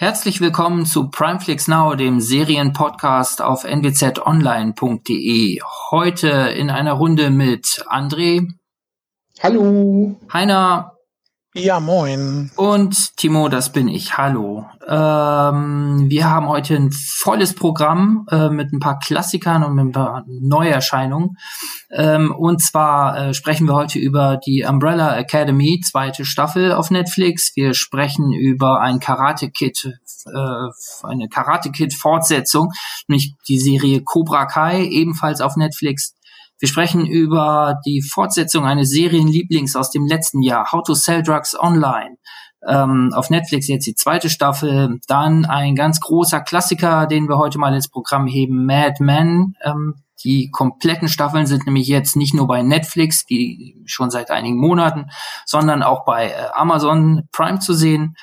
Herzlich willkommen zu Primeflix Now, dem Serienpodcast auf nwzonline.de. Heute in einer Runde mit André. Hallo. Heiner. Ja, moin. Und Timo, das bin ich. Hallo. Ähm, wir haben heute ein volles Programm äh, mit ein paar Klassikern und mit ein paar Neuerscheinungen. Ähm, und zwar äh, sprechen wir heute über die Umbrella Academy, zweite Staffel auf Netflix. Wir sprechen über ein Karate Kid, äh, eine Karate Kid Fortsetzung, nämlich die Serie Cobra Kai, ebenfalls auf Netflix. Wir sprechen über die Fortsetzung eines Serienlieblings aus dem letzten Jahr, How to Sell Drugs Online. Ähm, auf Netflix jetzt die zweite Staffel. Dann ein ganz großer Klassiker, den wir heute mal ins Programm heben, Mad Men. Ähm, die kompletten Staffeln sind nämlich jetzt nicht nur bei Netflix, die schon seit einigen Monaten, sondern auch bei äh, Amazon Prime zu sehen.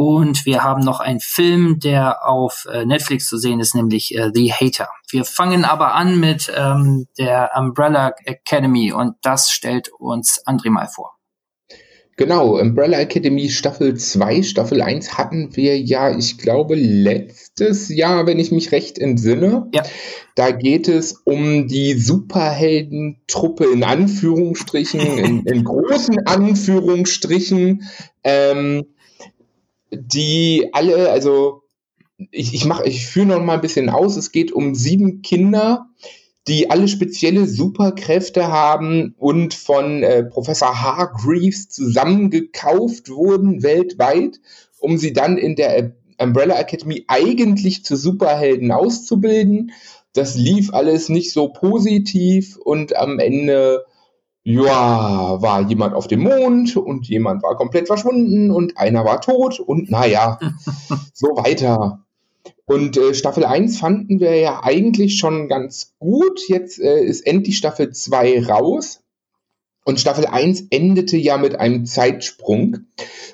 Und wir haben noch einen Film, der auf äh, Netflix zu sehen ist, nämlich äh, The Hater. Wir fangen aber an mit ähm, der Umbrella Academy und das stellt uns André mal vor. Genau, Umbrella Academy Staffel 2, Staffel 1 hatten wir ja, ich glaube, letztes Jahr, wenn ich mich recht entsinne. Ja. Da geht es um die Superheldentruppe in Anführungsstrichen, in, in großen Anführungsstrichen. Ähm, die alle, also ich, ich mache, ich führe noch mal ein bisschen aus. Es geht um sieben Kinder, die alle spezielle Superkräfte haben und von äh, Professor Hargreaves zusammengekauft wurden weltweit, um sie dann in der Umbrella Academy eigentlich zu Superhelden auszubilden. Das lief alles nicht so positiv und am Ende ja, war jemand auf dem Mond und jemand war komplett verschwunden und einer war tot und naja, so weiter. Und äh, Staffel 1 fanden wir ja eigentlich schon ganz gut. Jetzt äh, ist endlich Staffel 2 raus. Und Staffel 1 endete ja mit einem Zeitsprung.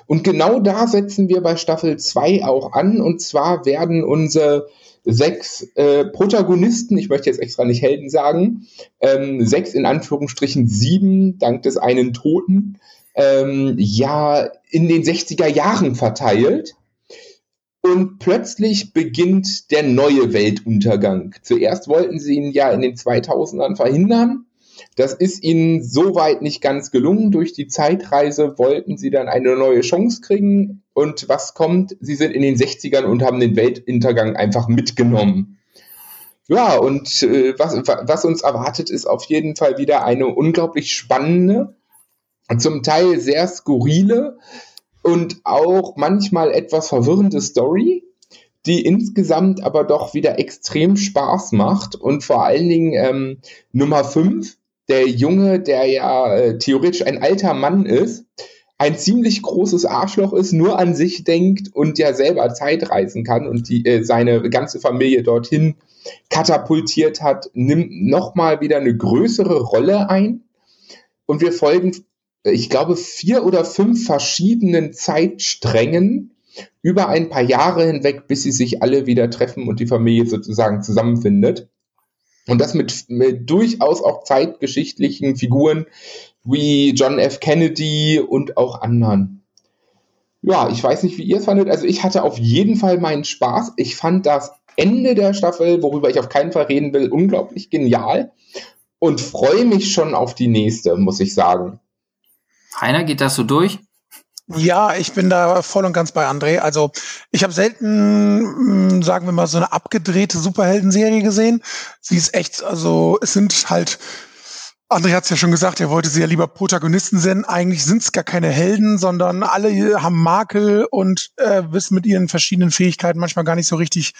Und genau da setzen wir bei Staffel 2 auch an. Und zwar werden unsere sechs äh, Protagonisten, ich möchte jetzt extra nicht Helden sagen, ähm, sechs in Anführungsstrichen sieben, dank des einen Toten, ähm, ja, in den 60er Jahren verteilt. Und plötzlich beginnt der neue Weltuntergang. Zuerst wollten sie ihn ja in den 2000ern verhindern. Das ist ihnen soweit nicht ganz gelungen. Durch die Zeitreise wollten sie dann eine neue Chance kriegen. Und was kommt? Sie sind in den 60ern und haben den Weltuntergang einfach mitgenommen. Ja, und äh, was, was uns erwartet, ist auf jeden Fall wieder eine unglaublich spannende, zum Teil sehr skurrile und auch manchmal etwas verwirrende Story, die insgesamt aber doch wieder extrem Spaß macht und vor allen Dingen ähm, Nummer 5, der Junge, der ja äh, theoretisch ein alter Mann ist, ein ziemlich großes Arschloch ist, nur an sich denkt und ja selber Zeit reisen kann und die, äh, seine ganze Familie dorthin katapultiert hat, nimmt nochmal wieder eine größere Rolle ein. Und wir folgen, ich glaube, vier oder fünf verschiedenen Zeitsträngen über ein paar Jahre hinweg, bis sie sich alle wieder treffen und die Familie sozusagen zusammenfindet. Und das mit, mit durchaus auch zeitgeschichtlichen Figuren wie John F. Kennedy und auch anderen. Ja, ich weiß nicht, wie ihr es fandet. Also ich hatte auf jeden Fall meinen Spaß. Ich fand das Ende der Staffel, worüber ich auf keinen Fall reden will, unglaublich genial und freue mich schon auf die nächste, muss ich sagen. Heiner, geht das so durch? Ja, ich bin da voll und ganz bei André. Also ich habe selten, mm, sagen wir mal, so eine abgedrehte Superhelden-Serie gesehen. Sie ist echt, also es sind halt, André hat es ja schon gesagt, er wollte sie ja lieber Protagonisten sehen. Eigentlich sind es gar keine Helden, sondern alle haben Makel und äh, wissen mit ihren verschiedenen Fähigkeiten manchmal gar nicht so richtig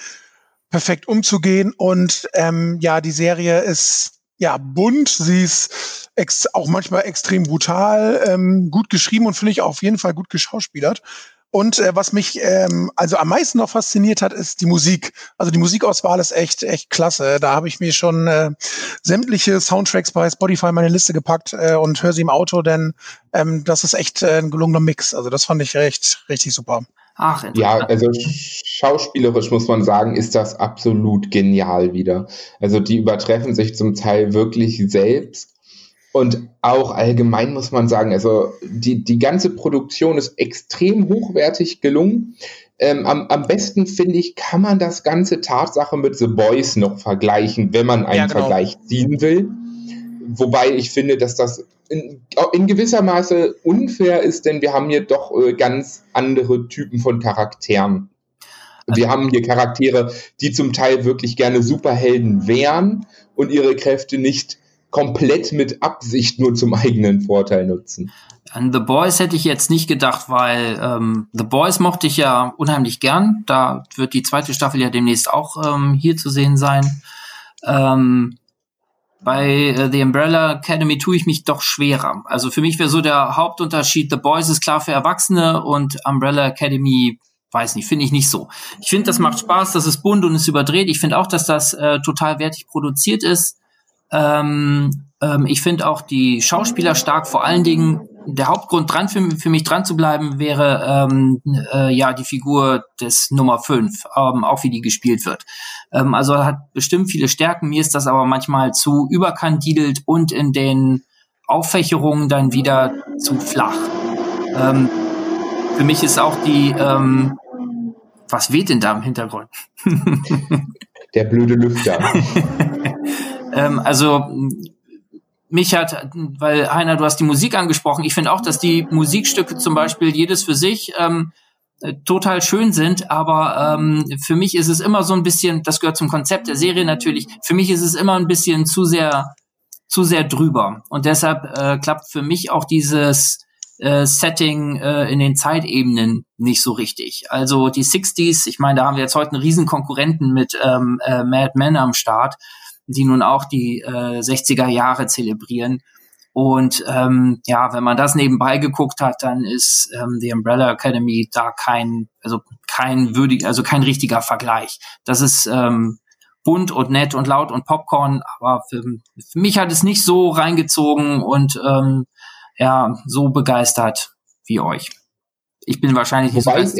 perfekt umzugehen. Und ähm, ja, die Serie ist ja bunt, sie ist ex auch manchmal extrem brutal, ähm, gut geschrieben und finde ich auf jeden Fall gut geschauspielert. Und äh, was mich ähm, also am meisten noch fasziniert hat, ist die Musik. Also die Musikauswahl ist echt, echt klasse. Da habe ich mir schon äh, sämtliche Soundtracks bei Spotify in meine Liste gepackt äh, und höre sie im Auto, denn ähm, das ist echt äh, ein gelungener Mix. Also das fand ich recht, richtig super. Ach, ja, also schauspielerisch muss man sagen, ist das absolut genial wieder. Also die übertreffen sich zum Teil wirklich selbst. Und auch allgemein muss man sagen, also die, die ganze Produktion ist extrem hochwertig gelungen. Ähm, am, am besten, finde ich, kann man das ganze Tatsache mit The Boys noch vergleichen, wenn man einen ja, genau. Vergleich ziehen will. Wobei ich finde, dass das in, in, gewisser Maße unfair ist, denn wir haben hier doch äh, ganz andere Typen von Charakteren. Wir haben hier Charaktere, die zum Teil wirklich gerne Superhelden wären und ihre Kräfte nicht komplett mit Absicht nur zum eigenen Vorteil nutzen. An The Boys hätte ich jetzt nicht gedacht, weil ähm, The Boys mochte ich ja unheimlich gern. Da wird die zweite Staffel ja demnächst auch ähm, hier zu sehen sein. Ähm, bei äh, The Umbrella Academy tue ich mich doch schwerer. Also für mich wäre so der Hauptunterschied, The Boys ist klar für Erwachsene und Umbrella Academy, weiß nicht, finde ich nicht so. Ich finde, das macht Spaß, das ist bunt und ist überdreht. Ich finde auch, dass das äh, total wertig produziert ist. Ähm, ähm, ich finde auch die Schauspieler stark, vor allen Dingen der Hauptgrund dran für, für mich dran zu bleiben wäre ähm, äh, ja die Figur des Nummer 5, ähm, auch wie die gespielt wird. Ähm, also hat bestimmt viele Stärken, mir ist das aber manchmal zu überkandidelt und in den Auffächerungen dann wieder zu flach. Ähm, für mich ist auch die ähm, was weht denn da im Hintergrund? Der blöde Lüfter. ähm, also mich hat, weil Heiner, du hast die Musik angesprochen, ich finde auch, dass die Musikstücke zum Beispiel jedes für sich ähm, äh, total schön sind, aber ähm, für mich ist es immer so ein bisschen, das gehört zum Konzept der Serie natürlich, für mich ist es immer ein bisschen zu sehr, zu sehr drüber. Und deshalb äh, klappt für mich auch dieses äh, Setting äh, in den Zeitebenen nicht so richtig. Also die 60s, ich meine, da haben wir jetzt heute einen riesen Konkurrenten mit ähm, äh, Mad Men am Start die nun auch die äh, 60er Jahre zelebrieren. Und ähm, ja, wenn man das nebenbei geguckt hat, dann ist ähm, die Umbrella Academy da kein, also kein würdig, also kein richtiger Vergleich. Das ist ähm, bunt und nett und laut und Popcorn, aber für, für mich hat es nicht so reingezogen und ähm, ja, so begeistert wie euch. Ich bin wahrscheinlich nicht Wobei so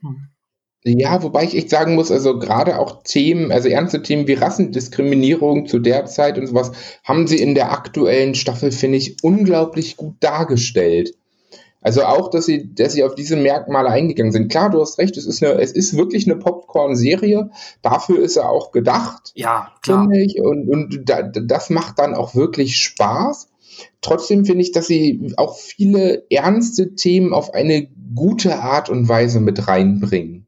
hm. Ja, wobei ich echt sagen muss, also gerade auch Themen, also ernste Themen wie Rassendiskriminierung zu der Zeit und sowas, haben sie in der aktuellen Staffel, finde ich, unglaublich gut dargestellt. Also auch, dass sie, dass sie auf diese Merkmale eingegangen sind. Klar, du hast recht, es ist eine, es ist wirklich eine Popcorn-Serie. Dafür ist er auch gedacht. Ja, klar. Finde ich. Und, und da, das macht dann auch wirklich Spaß. Trotzdem finde ich, dass sie auch viele ernste Themen auf eine gute Art und Weise mit reinbringen.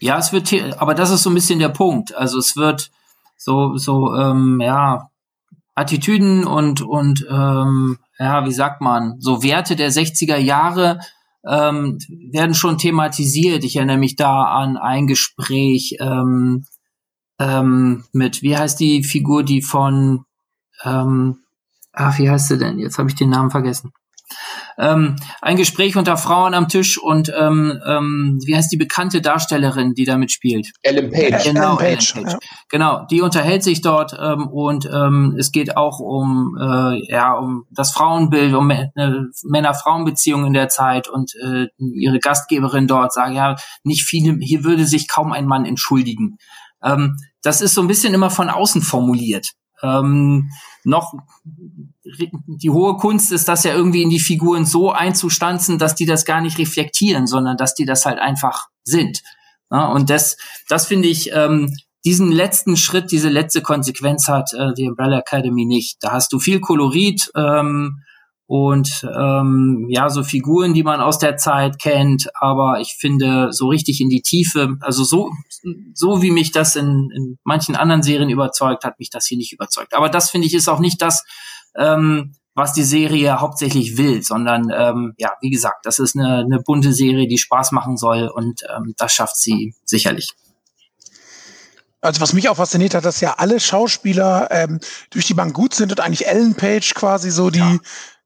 Ja, es wird, aber das ist so ein bisschen der Punkt. Also es wird so, so, ähm, ja, Attitüden und, und, ähm, ja, wie sagt man, so Werte der 60er Jahre ähm, werden schon thematisiert. Ich erinnere mich da an ein Gespräch ähm, ähm, mit, wie heißt die Figur, die von, ähm, ach, wie heißt sie denn? Jetzt habe ich den Namen vergessen ähm, ein Gespräch unter Frauen am Tisch und ähm, ähm, wie heißt die bekannte Darstellerin, die damit spielt? Ellen Page. Genau, Ellen Page, Ellen Page. Ja. Genau, die unterhält sich dort ähm, und ähm, es geht auch um äh, ja um das Frauenbild, um äh, Männer-Frauen-Beziehungen in der Zeit und äh, ihre Gastgeberin dort sagt ja nicht viele, hier würde sich kaum ein Mann entschuldigen. Ähm, das ist so ein bisschen immer von außen formuliert. Ähm, noch die hohe Kunst ist, das ja irgendwie in die Figuren so einzustanzen, dass die das gar nicht reflektieren, sondern dass die das halt einfach sind. Ja, und das, das finde ich, ähm, diesen letzten Schritt, diese letzte Konsequenz hat äh, die Umbrella Academy nicht. Da hast du viel Kolorit ähm, und ähm, ja, so Figuren, die man aus der Zeit kennt, aber ich finde so richtig in die Tiefe, also so, so wie mich das in, in manchen anderen Serien überzeugt, hat mich das hier nicht überzeugt. Aber das finde ich ist auch nicht das, ähm, was die Serie hauptsächlich will, sondern ähm, ja, wie gesagt, das ist eine, eine bunte Serie, die Spaß machen soll und ähm, das schafft sie sicherlich. Also was mich auch fasziniert hat, dass ja alle Schauspieler ähm, durch die Bank gut sind und eigentlich Ellen Page quasi so die ja.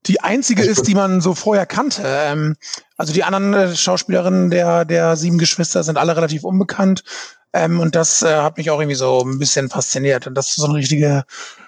Die einzige ist, die man so vorher kannte. Ähm, also die anderen äh, Schauspielerinnen der der sieben Geschwister sind alle relativ unbekannt. Ähm, und das äh, hat mich auch irgendwie so ein bisschen fasziniert. Und das ist so eine richtige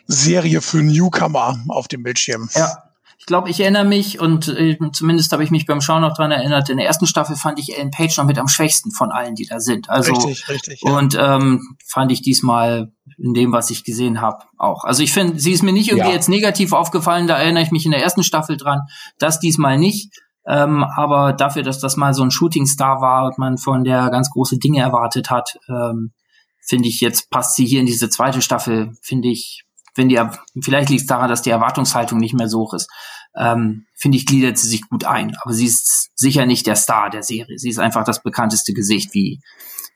Serie für Newcomer auf dem Bildschirm. Ja. Ich glaube, ich erinnere mich und äh, zumindest habe ich mich beim Schauen noch dran erinnert. In der ersten Staffel fand ich Ellen Page noch mit am schwächsten von allen, die da sind. Also, richtig, richtig. Ja. Und ähm, fand ich diesmal in dem, was ich gesehen habe, auch. Also ich finde, sie ist mir nicht irgendwie ja. jetzt negativ aufgefallen. Da erinnere ich mich in der ersten Staffel dran. Das diesmal nicht. Ähm, aber dafür, dass das mal so ein Shootingstar war und man von der ganz große Dinge erwartet hat, ähm, finde ich, jetzt passt sie hier in diese zweite Staffel, finde ich, wenn die, vielleicht liegt es daran, dass die Erwartungshaltung nicht mehr so hoch ist, ähm, finde ich, gliedert sie sich gut ein. Aber sie ist sicher nicht der Star der Serie. Sie ist einfach das bekannteste Gesicht, wie,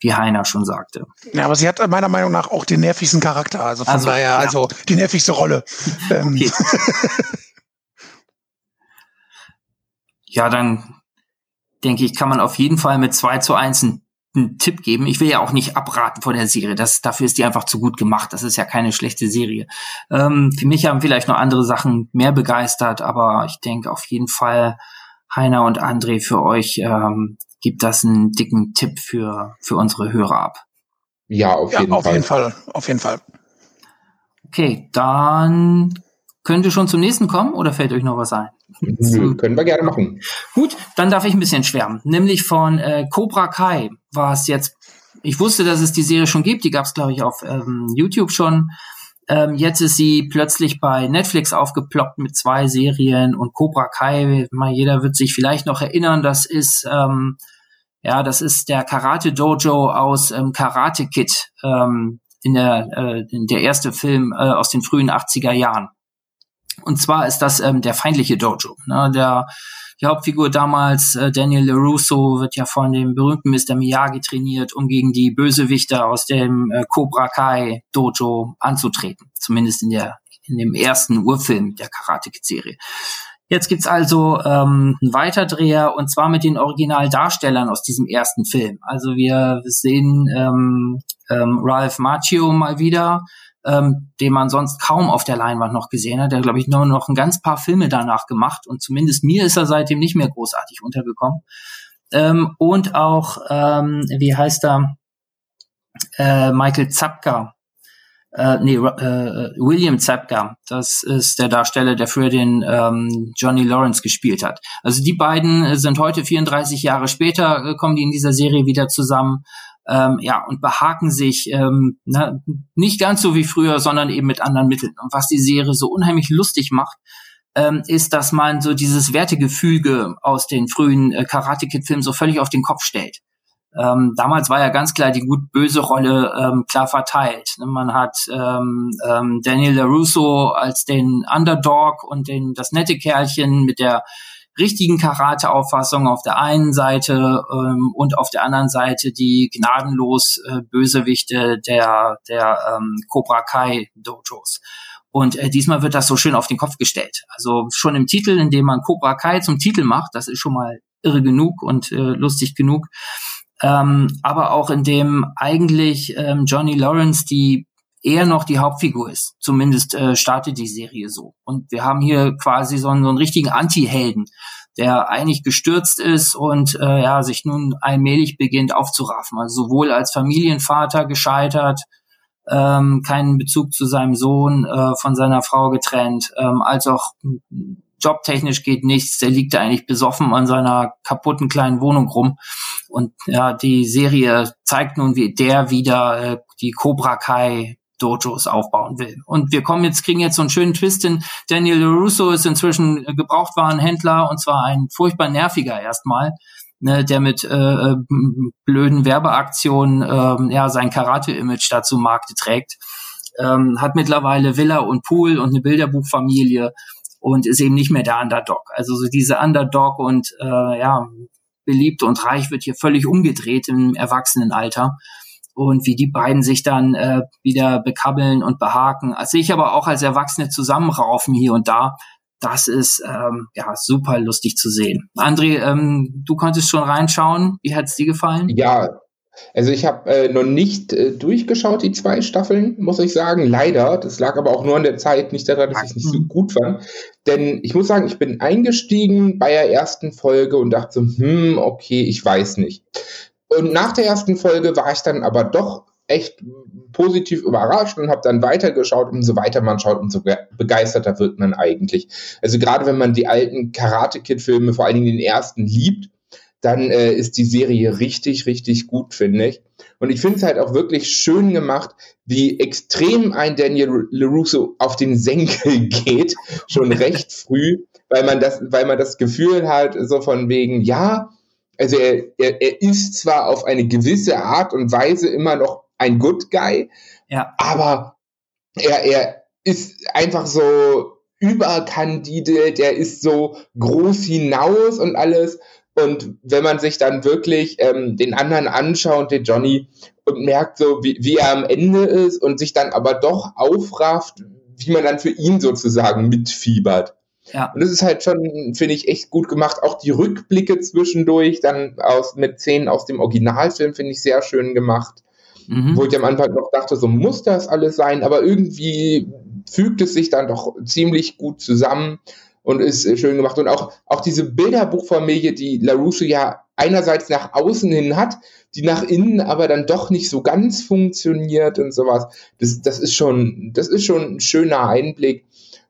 wie Heiner schon sagte. Ja, aber sie hat meiner Meinung nach auch den nervigsten Charakter. Also von also, daher, ja. also die nervigste Rolle. Ähm. Okay. ja, dann denke ich, kann man auf jeden Fall mit 2 zu 1 einen, einen Tipp geben. Ich will ja auch nicht abraten vor der Serie. Das, dafür ist die einfach zu gut gemacht. Das ist ja keine schlechte Serie. Ähm, für mich haben vielleicht noch andere Sachen mehr begeistert, aber ich denke auf jeden Fall, Heiner und André, für euch ähm, gibt das einen dicken Tipp für, für unsere Hörer ab. Ja, auf jeden ja, auf Fall. Jeden Fall. Auf jeden Fall. Okay, dann könnt ihr schon zum nächsten kommen oder fällt euch noch was ein? Nö, können wir gerne machen. Gut, dann darf ich ein bisschen schwärmen. Nämlich von äh, Cobra Kai war es jetzt. Ich wusste, dass es die Serie schon gibt. Die gab es, glaube ich, auf ähm, YouTube schon. Ähm, jetzt ist sie plötzlich bei Netflix aufgeploppt mit zwei Serien und Cobra Kai. Mal jeder wird sich vielleicht noch erinnern. Das ist ähm, ja, das ist der Karate Dojo aus ähm, Karate Kid. Ähm, in der, äh, in der erste Film äh, aus den frühen 80er Jahren. Und zwar ist das ähm, der feindliche Dojo. Ne? Der, die Hauptfigur damals, äh, Daniel LaRusso, wird ja von dem berühmten Mr. Miyagi trainiert, um gegen die Bösewichter aus dem äh, Cobra Kai Dojo anzutreten. Zumindest in der in dem ersten Urfilm der Karate Kid Serie. Jetzt gibt's also ähm, einen Weiterdreher und zwar mit den Originaldarstellern aus diesem ersten Film. Also wir sehen ähm, ähm, Ralph Macchio mal wieder, ähm, den man sonst kaum auf der Leinwand noch gesehen hat. Der glaube ich nur noch ein ganz paar Filme danach gemacht und zumindest mir ist er seitdem nicht mehr großartig untergekommen. Ähm, und auch, ähm, wie heißt er, äh, Michael Zapka, äh, nee, äh, William Zapka, das ist der Darsteller, der früher den ähm, Johnny Lawrence gespielt hat. Also die beiden sind heute 34 Jahre später, äh, kommen die in dieser Serie wieder zusammen ähm, ja, und behaken sich ähm, na, nicht ganz so wie früher, sondern eben mit anderen Mitteln. Und was die Serie so unheimlich lustig macht, ähm, ist, dass man so dieses Wertegefüge aus den frühen äh, Karate Kid Filmen so völlig auf den Kopf stellt. Ähm, damals war ja ganz klar die gut-böse Rolle ähm, klar verteilt. Ne, man hat ähm, ähm, Daniel LaRusso als den Underdog und den das nette Kerlchen mit der richtigen Karate-Auffassung auf der einen Seite ähm, und auf der anderen Seite die gnadenlos äh, Bösewichte der, der ähm, Cobra Kai Dojos. Und äh, diesmal wird das so schön auf den Kopf gestellt. Also schon im Titel, in dem man Cobra Kai zum Titel macht, das ist schon mal irre genug und äh, lustig genug. Ähm, aber auch in dem eigentlich ähm, Johnny Lawrence die eher noch die Hauptfigur ist. Zumindest äh, startet die Serie so. Und wir haben hier quasi so einen, so einen richtigen Anti-Helden, der eigentlich gestürzt ist und äh, ja sich nun allmählich beginnt aufzuraffen. Also sowohl als Familienvater gescheitert, ähm, keinen Bezug zu seinem Sohn, äh, von seiner Frau getrennt, ähm, als auch jobtechnisch geht nichts. Der liegt eigentlich besoffen an seiner kaputten kleinen Wohnung rum. Und ja, die Serie zeigt nun, wie der wieder äh, die Cobra Kai Dojos aufbauen will. Und wir kommen jetzt, kriegen jetzt so einen schönen Twist hin. Daniel Russo ist inzwischen Gebrauchtwarenhändler und zwar ein furchtbar nerviger erstmal, ne, der mit äh, äh blöden Werbeaktionen äh, ja sein Karate-Image dazu Markte trägt. Ähm, hat mittlerweile Villa und Pool und eine Bilderbuchfamilie und ist eben nicht mehr der Underdog. Also so diese Underdog und äh, ja beliebt und reich wird hier völlig umgedreht im Erwachsenenalter und wie die beiden sich dann äh, wieder bekabbeln und behaken. Also ich aber auch als Erwachsene zusammenraufen hier und da. Das ist ähm, ja super lustig zu sehen. André, ähm, du konntest schon reinschauen. Wie hat's dir gefallen? Ja, also ich habe äh, noch nicht äh, durchgeschaut, die zwei Staffeln, muss ich sagen. Leider. Das lag aber auch nur an der Zeit, nicht daran, dass ich es nicht so gut fand. Denn ich muss sagen, ich bin eingestiegen bei der ersten Folge und dachte, hm, okay, ich weiß nicht. Und nach der ersten Folge war ich dann aber doch echt positiv überrascht und habe dann weitergeschaut. Umso weiter man schaut, umso begeisterter wird man eigentlich. Also gerade wenn man die alten Karate Kid Filme, vor allen Dingen den ersten, liebt, dann äh, ist die Serie richtig, richtig gut, finde ich. Und ich finde es halt auch wirklich schön gemacht, wie extrem ein Daniel LaRusso auf den Senkel geht, schon recht früh, weil man das, weil man das Gefühl hat, so von wegen, ja, also er, er, er ist zwar auf eine gewisse Art und Weise immer noch ein Good Guy, ja. aber er, er ist einfach so überkandidiert, er ist so groß hinaus und alles. Und wenn man sich dann wirklich ähm, den anderen anschaut, den Johnny, und merkt so, wie, wie er am Ende ist und sich dann aber doch aufrafft, wie man dann für ihn sozusagen mitfiebert. Ja. Und das ist halt schon, finde ich, echt gut gemacht. Auch die Rückblicke zwischendurch, dann aus, mit Szenen aus dem Originalfilm, finde ich sehr schön gemacht. Mhm. Wo ich am Anfang noch dachte, so muss das alles sein, aber irgendwie fügt es sich dann doch ziemlich gut zusammen und ist äh, schön gemacht. Und auch, auch diese Bilderbuchfamilie, die LaRusso ja einerseits nach außen hin hat, die nach innen aber dann doch nicht so ganz funktioniert und sowas. Das, das ist schon, das ist schon ein schöner Einblick.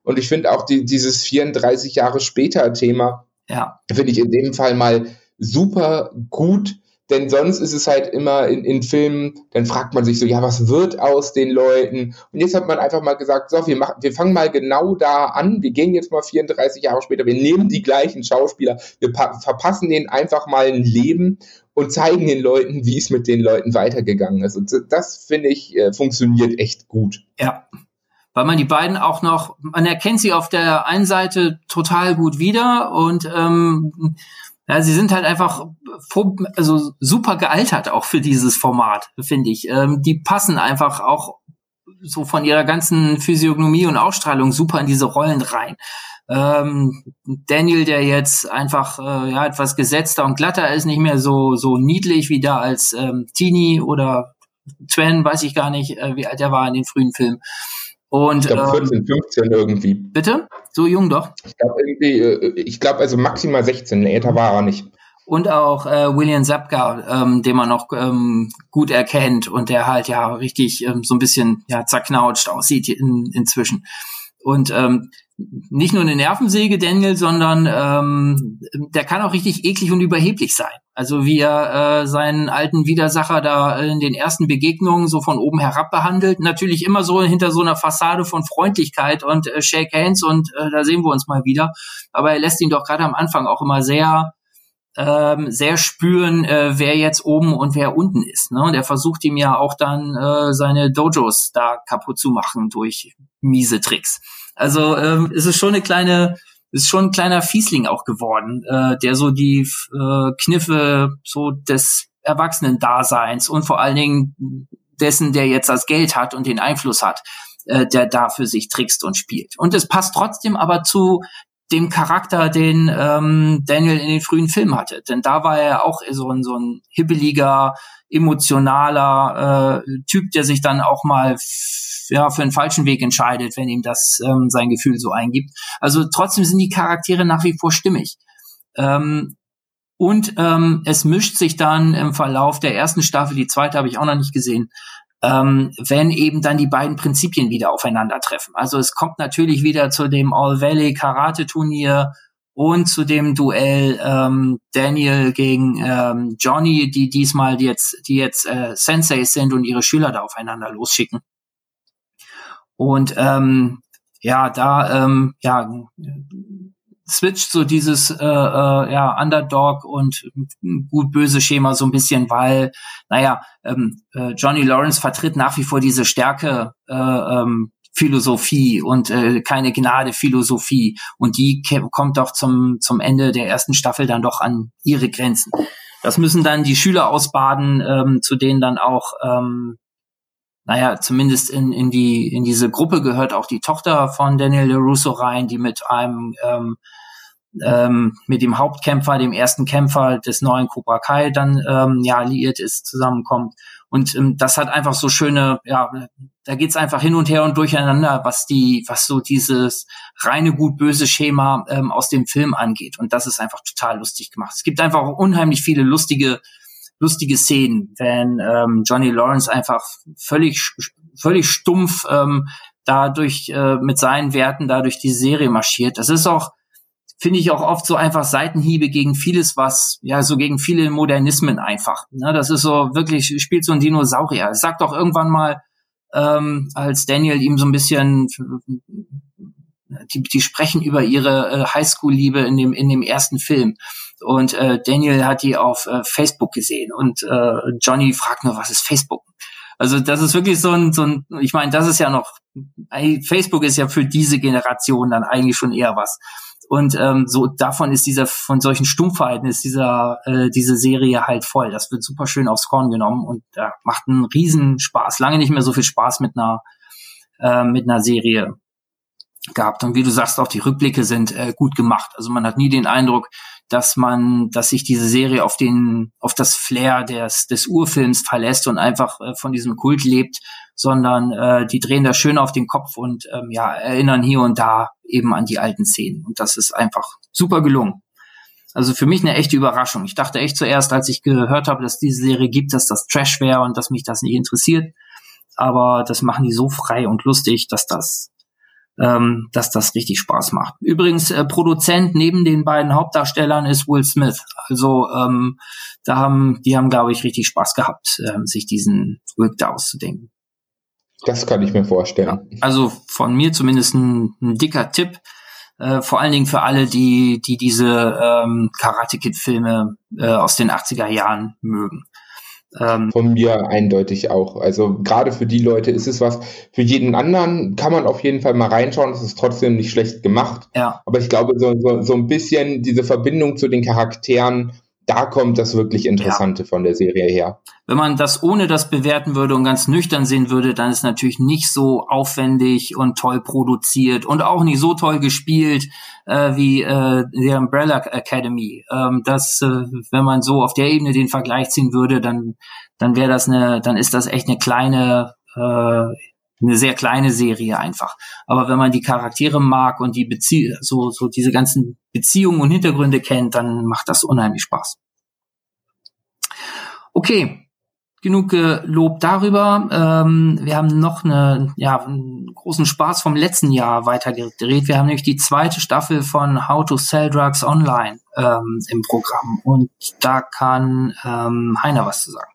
Und ich finde auch die, dieses 34 Jahre später Thema, ja. finde ich in dem Fall mal super gut denn sonst ist es halt immer in, in Filmen, dann fragt man sich so, ja, was wird aus den Leuten? Und jetzt hat man einfach mal gesagt, so, wir, machen, wir fangen mal genau da an, wir gehen jetzt mal 34 Jahre später, wir nehmen die gleichen Schauspieler, wir verpassen denen einfach mal ein Leben und zeigen den Leuten, wie es mit den Leuten weitergegangen ist. Und das, finde ich, äh, funktioniert echt gut. Ja, weil man die beiden auch noch, man erkennt sie auf der einen Seite total gut wieder und ähm, ja, sie sind halt einfach also super gealtert auch für dieses Format, finde ich. Ähm, die passen einfach auch so von ihrer ganzen Physiognomie und Ausstrahlung super in diese Rollen rein. Ähm, Daniel, der jetzt einfach äh, ja etwas gesetzter und glatter ist, nicht mehr so so niedlich wie da als ähm, Teenie oder Twen, weiß ich gar nicht, äh, wie alt er war in den frühen Filmen. Und, ich glaube 14, ähm, 15 irgendwie. Bitte? So jung doch? Ich glaube irgendwie, äh, ich glaube also maximal 16, älter war er nicht. Und auch äh, William Zapka, ähm, den man noch ähm, gut erkennt und der halt ja richtig ähm, so ein bisschen ja zerknautscht aussieht in, inzwischen. Und ähm, nicht nur eine Nervensäge, Daniel, sondern ähm, der kann auch richtig eklig und überheblich sein. Also wie er äh, seinen alten Widersacher da in den ersten Begegnungen so von oben herab behandelt. Natürlich immer so hinter so einer Fassade von Freundlichkeit und äh, Shake Hands und äh, da sehen wir uns mal wieder. Aber er lässt ihn doch gerade am Anfang auch immer sehr ähm, sehr spüren, äh, wer jetzt oben und wer unten ist. Ne? Und er versucht ihm ja auch dann äh, seine Dojos da kaputt zu machen durch miese Tricks. Also ähm, es ist schon eine kleine, ist schon ein kleiner Fiesling auch geworden, äh, der so die äh, Kniffe so des Erwachsenen-Daseins und vor allen Dingen dessen, der jetzt das Geld hat und den Einfluss hat, äh, der da für sich trickst und spielt. Und es passt trotzdem aber zu dem Charakter, den ähm, Daniel in den frühen Filmen hatte. Denn da war er auch so ein, so ein hibbeliger, emotionaler äh, Typ, der sich dann auch mal ja, für einen falschen Weg entscheidet, wenn ihm das ähm, sein Gefühl so eingibt. Also trotzdem sind die Charaktere nach wie vor stimmig. Ähm, und ähm, es mischt sich dann im Verlauf der ersten Staffel, die zweite habe ich auch noch nicht gesehen, ähm, wenn eben dann die beiden Prinzipien wieder aufeinandertreffen. Also es kommt natürlich wieder zu dem All Valley Karate Turnier und zu dem Duell ähm, Daniel gegen ähm, Johnny, die diesmal die jetzt die jetzt äh, Senseis sind und ihre Schüler da aufeinander losschicken. Und ähm, ja, da ähm, ja switcht so dieses äh, äh, ja, Underdog und gut-böse Schema so ein bisschen, weil, naja, ähm, äh, Johnny Lawrence vertritt nach wie vor diese Stärke äh, ähm, Philosophie und äh, keine Gnade Philosophie und die kommt doch zum zum Ende der ersten Staffel dann doch an ihre Grenzen. Das müssen dann die Schüler ausbaden, ähm, zu denen dann auch ähm, naja, zumindest in, in die in diese Gruppe gehört auch die Tochter von Daniel LaRusso rein, die mit einem ähm, ähm, mit dem Hauptkämpfer, dem ersten Kämpfer des neuen Cobra Kai dann ähm, ja liiert ist, zusammenkommt. Und ähm, das hat einfach so schöne, ja, da geht's einfach hin und her und durcheinander, was die, was so dieses reine gut-böse Schema ähm, aus dem Film angeht. Und das ist einfach total lustig gemacht. Es gibt einfach unheimlich viele lustige, lustige Szenen, wenn ähm, Johnny Lawrence einfach völlig, völlig stumpf ähm, dadurch äh, mit seinen Werten dadurch die Serie marschiert. Das ist auch finde ich auch oft so einfach Seitenhiebe gegen vieles, was, ja, so gegen viele Modernismen einfach. Ne? Das ist so wirklich, spielt so ein Dinosaurier. Sagt doch irgendwann mal, ähm, als Daniel ihm so ein bisschen die, die sprechen über ihre äh, Highschool-Liebe in dem, in dem ersten Film. Und äh, Daniel hat die auf äh, Facebook gesehen und äh, Johnny fragt nur, was ist Facebook? Also das ist wirklich so ein, so ein ich meine, das ist ja noch, Facebook ist ja für diese Generation dann eigentlich schon eher was. Und ähm, so davon ist dieser, von solchen Stummverhalten ist dieser, äh, diese Serie halt voll. Das wird super schön aufs Korn genommen und äh, macht einen riesen Spaß. Lange nicht mehr so viel Spaß mit einer, äh, mit einer Serie gehabt. Und wie du sagst, auch die Rückblicke sind äh, gut gemacht. Also man hat nie den Eindruck, dass man, dass sich diese Serie auf den, auf das Flair des, des Urfilms verlässt und einfach äh, von diesem Kult lebt, sondern äh, die drehen da schön auf den Kopf und ähm, ja, erinnern hier und da eben an die alten Szenen. Und das ist einfach super gelungen. Also für mich eine echte Überraschung. Ich dachte echt zuerst, als ich gehört habe, dass diese Serie gibt, dass das Trash wäre und dass mich das nicht interessiert. Aber das machen die so frei und lustig, dass das ähm, dass das richtig Spaß macht. Übrigens, äh, Produzent neben den beiden Hauptdarstellern ist Will Smith. Also ähm, da haben, die haben, glaube ich, richtig Spaß gehabt, ähm, sich diesen Rick da auszudenken. Das kann ich mir vorstellen. Ja, also von mir zumindest ein, ein dicker Tipp. Äh, vor allen Dingen für alle, die, die diese ähm, Karate Kid Filme äh, aus den 80er Jahren mögen. Ähm, Von mir eindeutig auch. Also gerade für die Leute ist es was. Für jeden anderen kann man auf jeden Fall mal reinschauen. Es ist trotzdem nicht schlecht gemacht. Ja. Aber ich glaube, so, so, so ein bisschen diese Verbindung zu den Charakteren, da kommt das wirklich Interessante ja. von der Serie her. Wenn man das ohne das bewerten würde und ganz nüchtern sehen würde, dann ist natürlich nicht so aufwendig und toll produziert und auch nicht so toll gespielt äh, wie äh, The Umbrella Academy. Ähm, das, äh, wenn man so auf der Ebene den Vergleich ziehen würde, dann dann wäre das eine, dann ist das echt eine kleine äh, eine sehr kleine Serie einfach. Aber wenn man die Charaktere mag und die Bezie so, so diese ganzen Beziehungen und Hintergründe kennt, dann macht das unheimlich Spaß. Okay, genug Lob darüber. Ähm, wir haben noch eine, ja, einen großen Spaß vom letzten Jahr weitergedreht. Wir haben nämlich die zweite Staffel von How to Sell Drugs Online ähm, im Programm. Und da kann ähm, Heiner was zu sagen.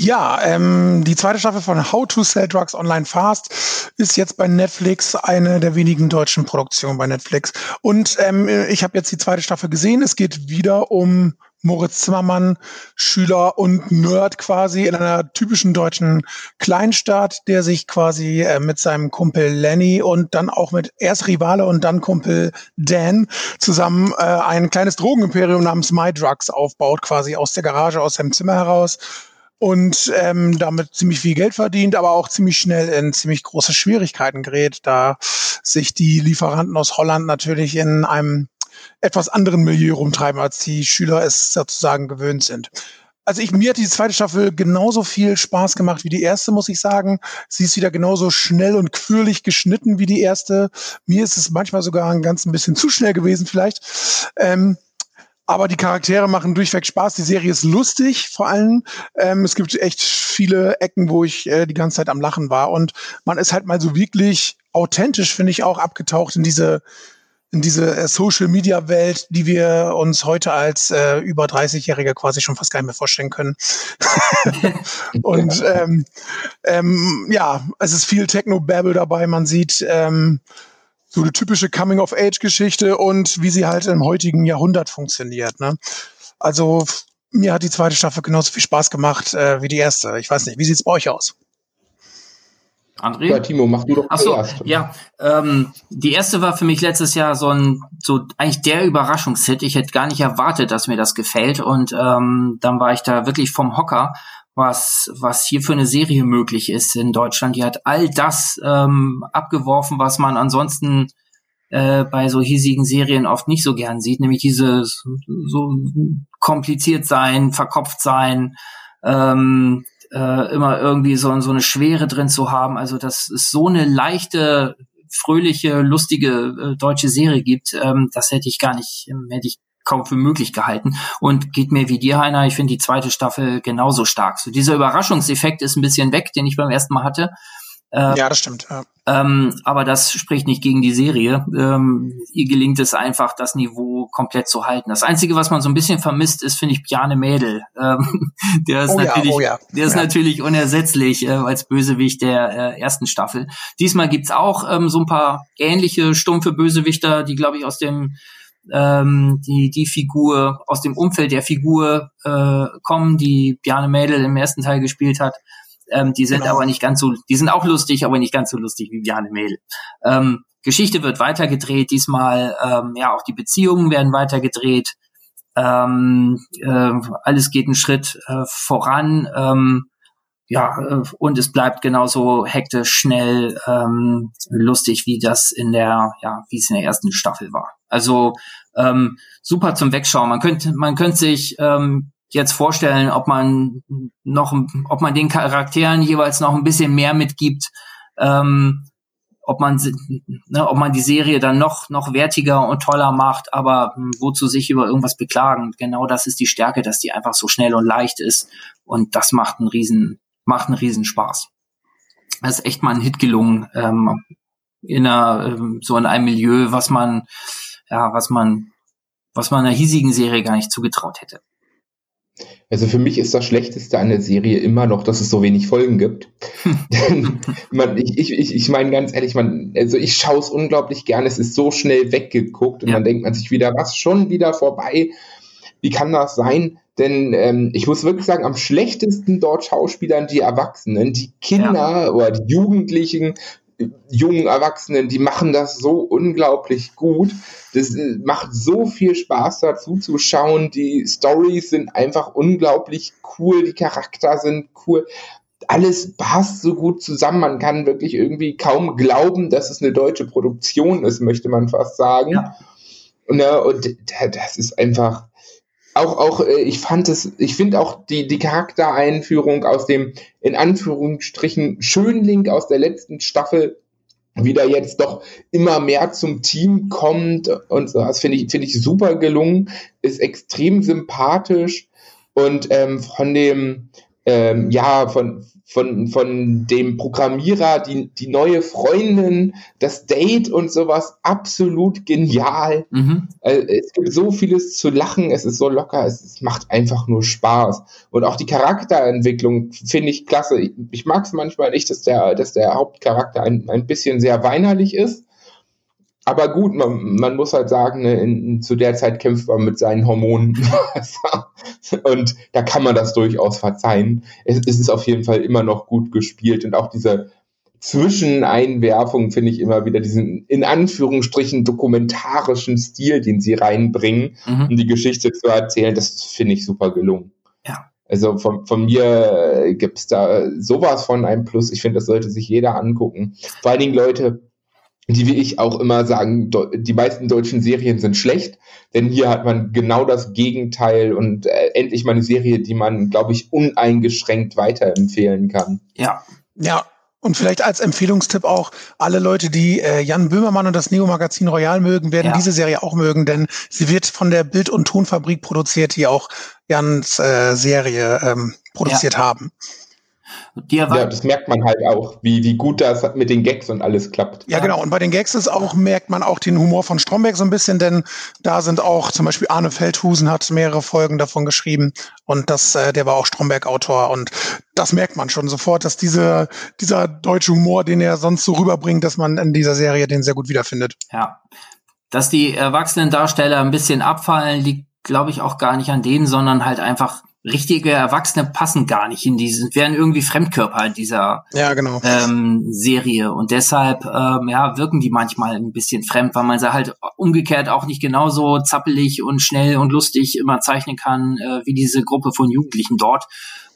Ja, ähm, die zweite Staffel von How to Sell Drugs Online Fast ist jetzt bei Netflix eine der wenigen deutschen Produktionen bei Netflix. Und ähm, ich habe jetzt die zweite Staffel gesehen. Es geht wieder um Moritz Zimmermann, Schüler und Nerd quasi in einer typischen deutschen Kleinstadt, der sich quasi äh, mit seinem Kumpel Lenny und dann auch mit erst Rivale und dann Kumpel Dan zusammen äh, ein kleines Drogenimperium namens My Drugs aufbaut, quasi aus der Garage, aus seinem Zimmer heraus und ähm, damit ziemlich viel Geld verdient, aber auch ziemlich schnell in ziemlich große Schwierigkeiten gerät, da sich die Lieferanten aus Holland natürlich in einem etwas anderen Milieu rumtreiben, als die Schüler es sozusagen gewöhnt sind. Also ich, mir hat die zweite Staffel genauso viel Spaß gemacht wie die erste, muss ich sagen. Sie ist wieder genauso schnell und quirlig geschnitten wie die erste. Mir ist es manchmal sogar ein ganz ein bisschen zu schnell gewesen vielleicht. Ähm, aber die Charaktere machen durchweg Spaß. Die Serie ist lustig, vor allem. Ähm, es gibt echt viele Ecken, wo ich äh, die ganze Zeit am Lachen war. Und man ist halt mal so wirklich authentisch, finde ich, auch abgetaucht in diese in diese äh, Social Media Welt, die wir uns heute als äh, über 30-Jährige quasi schon fast gar nicht mehr vorstellen können. und ähm, ähm, ja, es ist viel Techno-Babble dabei. Man sieht ähm, so eine typische Coming-of-Age-Geschichte und wie sie halt im heutigen Jahrhundert funktioniert. Ne? Also mir hat die zweite Staffel genauso viel Spaß gemacht äh, wie die erste. Ich weiß nicht, wie sieht's bei euch aus? André? Ja, Timo, mach du doch Ach so. Ja, ähm, die erste war für mich letztes Jahr so ein, so eigentlich der Überraschungshit. Ich hätte gar nicht erwartet, dass mir das gefällt und ähm, dann war ich da wirklich vom Hocker was, was hier für eine Serie möglich ist in Deutschland. Die hat all das ähm, abgeworfen, was man ansonsten äh, bei so hiesigen Serien oft nicht so gern sieht, nämlich dieses so kompliziert sein, verkopft sein, ähm, äh, immer irgendwie so, so eine Schwere drin zu haben. Also dass es so eine leichte, fröhliche, lustige äh, deutsche Serie gibt, ähm, das hätte ich gar nicht, ähm, hätte ich kaum für möglich gehalten. Und geht mir wie dir, Heiner, ich finde die zweite Staffel genauso stark. So dieser Überraschungseffekt ist ein bisschen weg, den ich beim ersten Mal hatte. Äh, ja, das stimmt. Ja. Ähm, aber das spricht nicht gegen die Serie. Ähm, ihr gelingt es einfach, das Niveau komplett zu halten. Das Einzige, was man so ein bisschen vermisst, ist, finde ich, Bjarne Mädel. Ähm, der ist, oh natürlich, ja, oh ja. Der ist ja. natürlich unersetzlich äh, als Bösewicht der äh, ersten Staffel. Diesmal gibt's auch ähm, so ein paar ähnliche stumpfe Bösewichter, die, glaube ich, aus dem ähm, die, die Figur, aus dem Umfeld der Figur äh, kommen, die Bjarne Mädel im ersten Teil gespielt hat. Ähm, die sind genau. aber nicht ganz so, die sind auch lustig, aber nicht ganz so lustig wie Bjarne Mädel. Ähm, Geschichte wird weitergedreht, diesmal, ähm, ja, auch die Beziehungen werden weitergedreht. Ähm, äh, alles geht einen Schritt äh, voran. Ähm, ja, äh, und es bleibt genauso hektisch, schnell, ähm, lustig, wie das in der, ja, wie es in der ersten Staffel war. Also ähm, super zum Wegschauen. Man könnte, man könnte sich ähm, jetzt vorstellen, ob man noch, ob man den Charakteren jeweils noch ein bisschen mehr mitgibt, ähm, ob man, ne, ob man die Serie dann noch, noch wertiger und toller macht, aber hm, wozu sich über irgendwas beklagen? Genau das ist die Stärke, dass die einfach so schnell und leicht ist und das macht einen riesen, macht einen riesen Spaß. Das ist echt mal ein Hit gelungen, ähm, in einer, ähm, so in einem Milieu, was man, ja, was man, was man einer hiesigen Serie gar nicht zugetraut hätte. Also für mich ist das Schlechteste an der Serie immer noch, dass es so wenig Folgen gibt. Denn man, ich, ich, ich, meine ganz ehrlich, man, also ich schaue es unglaublich gerne, es ist so schnell weggeguckt und ja. dann denkt man sich wieder, was schon wieder vorbei? Wie kann das sein? Denn ähm, ich muss wirklich sagen, am schlechtesten dort Schauspielern die Erwachsenen, die Kinder ja. oder die Jugendlichen, jungen Erwachsenen, die machen das so unglaublich gut. Das äh, macht so viel Spaß dazu zu schauen. Die Stories sind einfach unglaublich cool, die Charakter sind cool. Alles passt so gut zusammen. Man kann wirklich irgendwie kaum glauben, dass es eine deutsche Produktion ist, möchte man fast sagen. Ja. Und, ne, und das ist einfach, auch, auch, äh, ich fand es, ich finde auch die, die Charaktereinführung aus dem, in Anführungsstrichen, Schönling aus der letzten Staffel wieder jetzt doch immer mehr zum Team kommt und so, das finde ich, finde ich super gelungen, ist extrem sympathisch und ähm, von dem, ähm, ja, von, von, von dem Programmierer, die, die neue Freundin, das Date und sowas, absolut genial. Mhm. Also, es gibt so vieles zu lachen, es ist so locker, es, es macht einfach nur Spaß. Und auch die Charakterentwicklung finde ich klasse. Ich, ich mag es manchmal nicht, dass der, dass der Hauptcharakter ein, ein bisschen sehr weinerlich ist aber gut, man, man muss halt sagen, ne, in, zu der Zeit kämpft man mit seinen Hormonen. und da kann man das durchaus verzeihen. Es, es, ist auf jeden Fall immer noch gut gespielt und auch diese Zwischeneinwerfung finde ich immer wieder diesen in Anführungsstrichen dokumentarischen Stil, den sie reinbringen, mhm. um die Geschichte zu erzählen, das finde ich super gelungen. Ja. Also von, von mir gibt's da sowas von einem Plus. Ich finde, das sollte sich jeder angucken. Vor allen Dingen Leute, die wie ich auch immer sagen, die meisten deutschen Serien sind schlecht, denn hier hat man genau das Gegenteil und äh, endlich mal eine Serie, die man, glaube ich, uneingeschränkt weiterempfehlen kann. Ja. Ja, und vielleicht als Empfehlungstipp auch, alle Leute, die äh, Jan Böhmermann und das Neo-Magazin Royal mögen, werden ja. diese Serie auch mögen, denn sie wird von der Bild- und Tonfabrik produziert, die auch Jans äh, Serie ähm, produziert ja. haben ja, das merkt man halt auch, wie, wie gut das mit den Gags und alles klappt. Ja, genau. Und bei den Gags ist auch, merkt man auch den Humor von Stromberg so ein bisschen, denn da sind auch zum Beispiel Arne Feldhusen hat mehrere Folgen davon geschrieben und das, äh, der war auch Stromberg-Autor und das merkt man schon sofort, dass diese, dieser deutsche Humor, den er sonst so rüberbringt, dass man in dieser Serie den sehr gut wiederfindet. Ja. Dass die erwachsenen Darsteller ein bisschen abfallen, liegt, glaube ich, auch gar nicht an denen, sondern halt einfach richtige Erwachsene passen gar nicht in diesen, wären irgendwie Fremdkörper in dieser ja, genau. ähm, Serie. Und deshalb ähm, ja, wirken die manchmal ein bisschen fremd, weil man sie halt umgekehrt auch nicht genauso zappelig und schnell und lustig immer zeichnen kann, äh, wie diese Gruppe von Jugendlichen dort.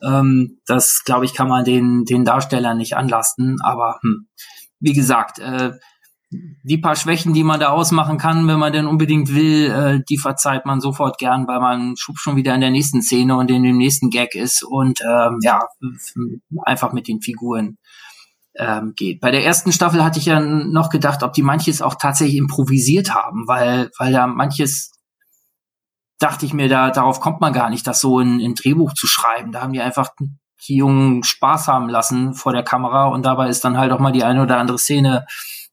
Ähm, das, glaube ich, kann man den, den Darstellern nicht anlasten. Aber hm, wie gesagt, äh, die paar Schwächen, die man da ausmachen kann, wenn man denn unbedingt will, äh, die verzeiht man sofort gern, weil man schub schon wieder in der nächsten Szene und in dem nächsten Gag ist und ähm, ja, einfach mit den Figuren ähm, geht. Bei der ersten Staffel hatte ich ja noch gedacht, ob die manches auch tatsächlich improvisiert haben, weil, weil da manches dachte ich mir, da darauf kommt man gar nicht, das so in, in Drehbuch zu schreiben. Da haben die einfach die Jungen Spaß haben lassen vor der Kamera und dabei ist dann halt auch mal die eine oder andere Szene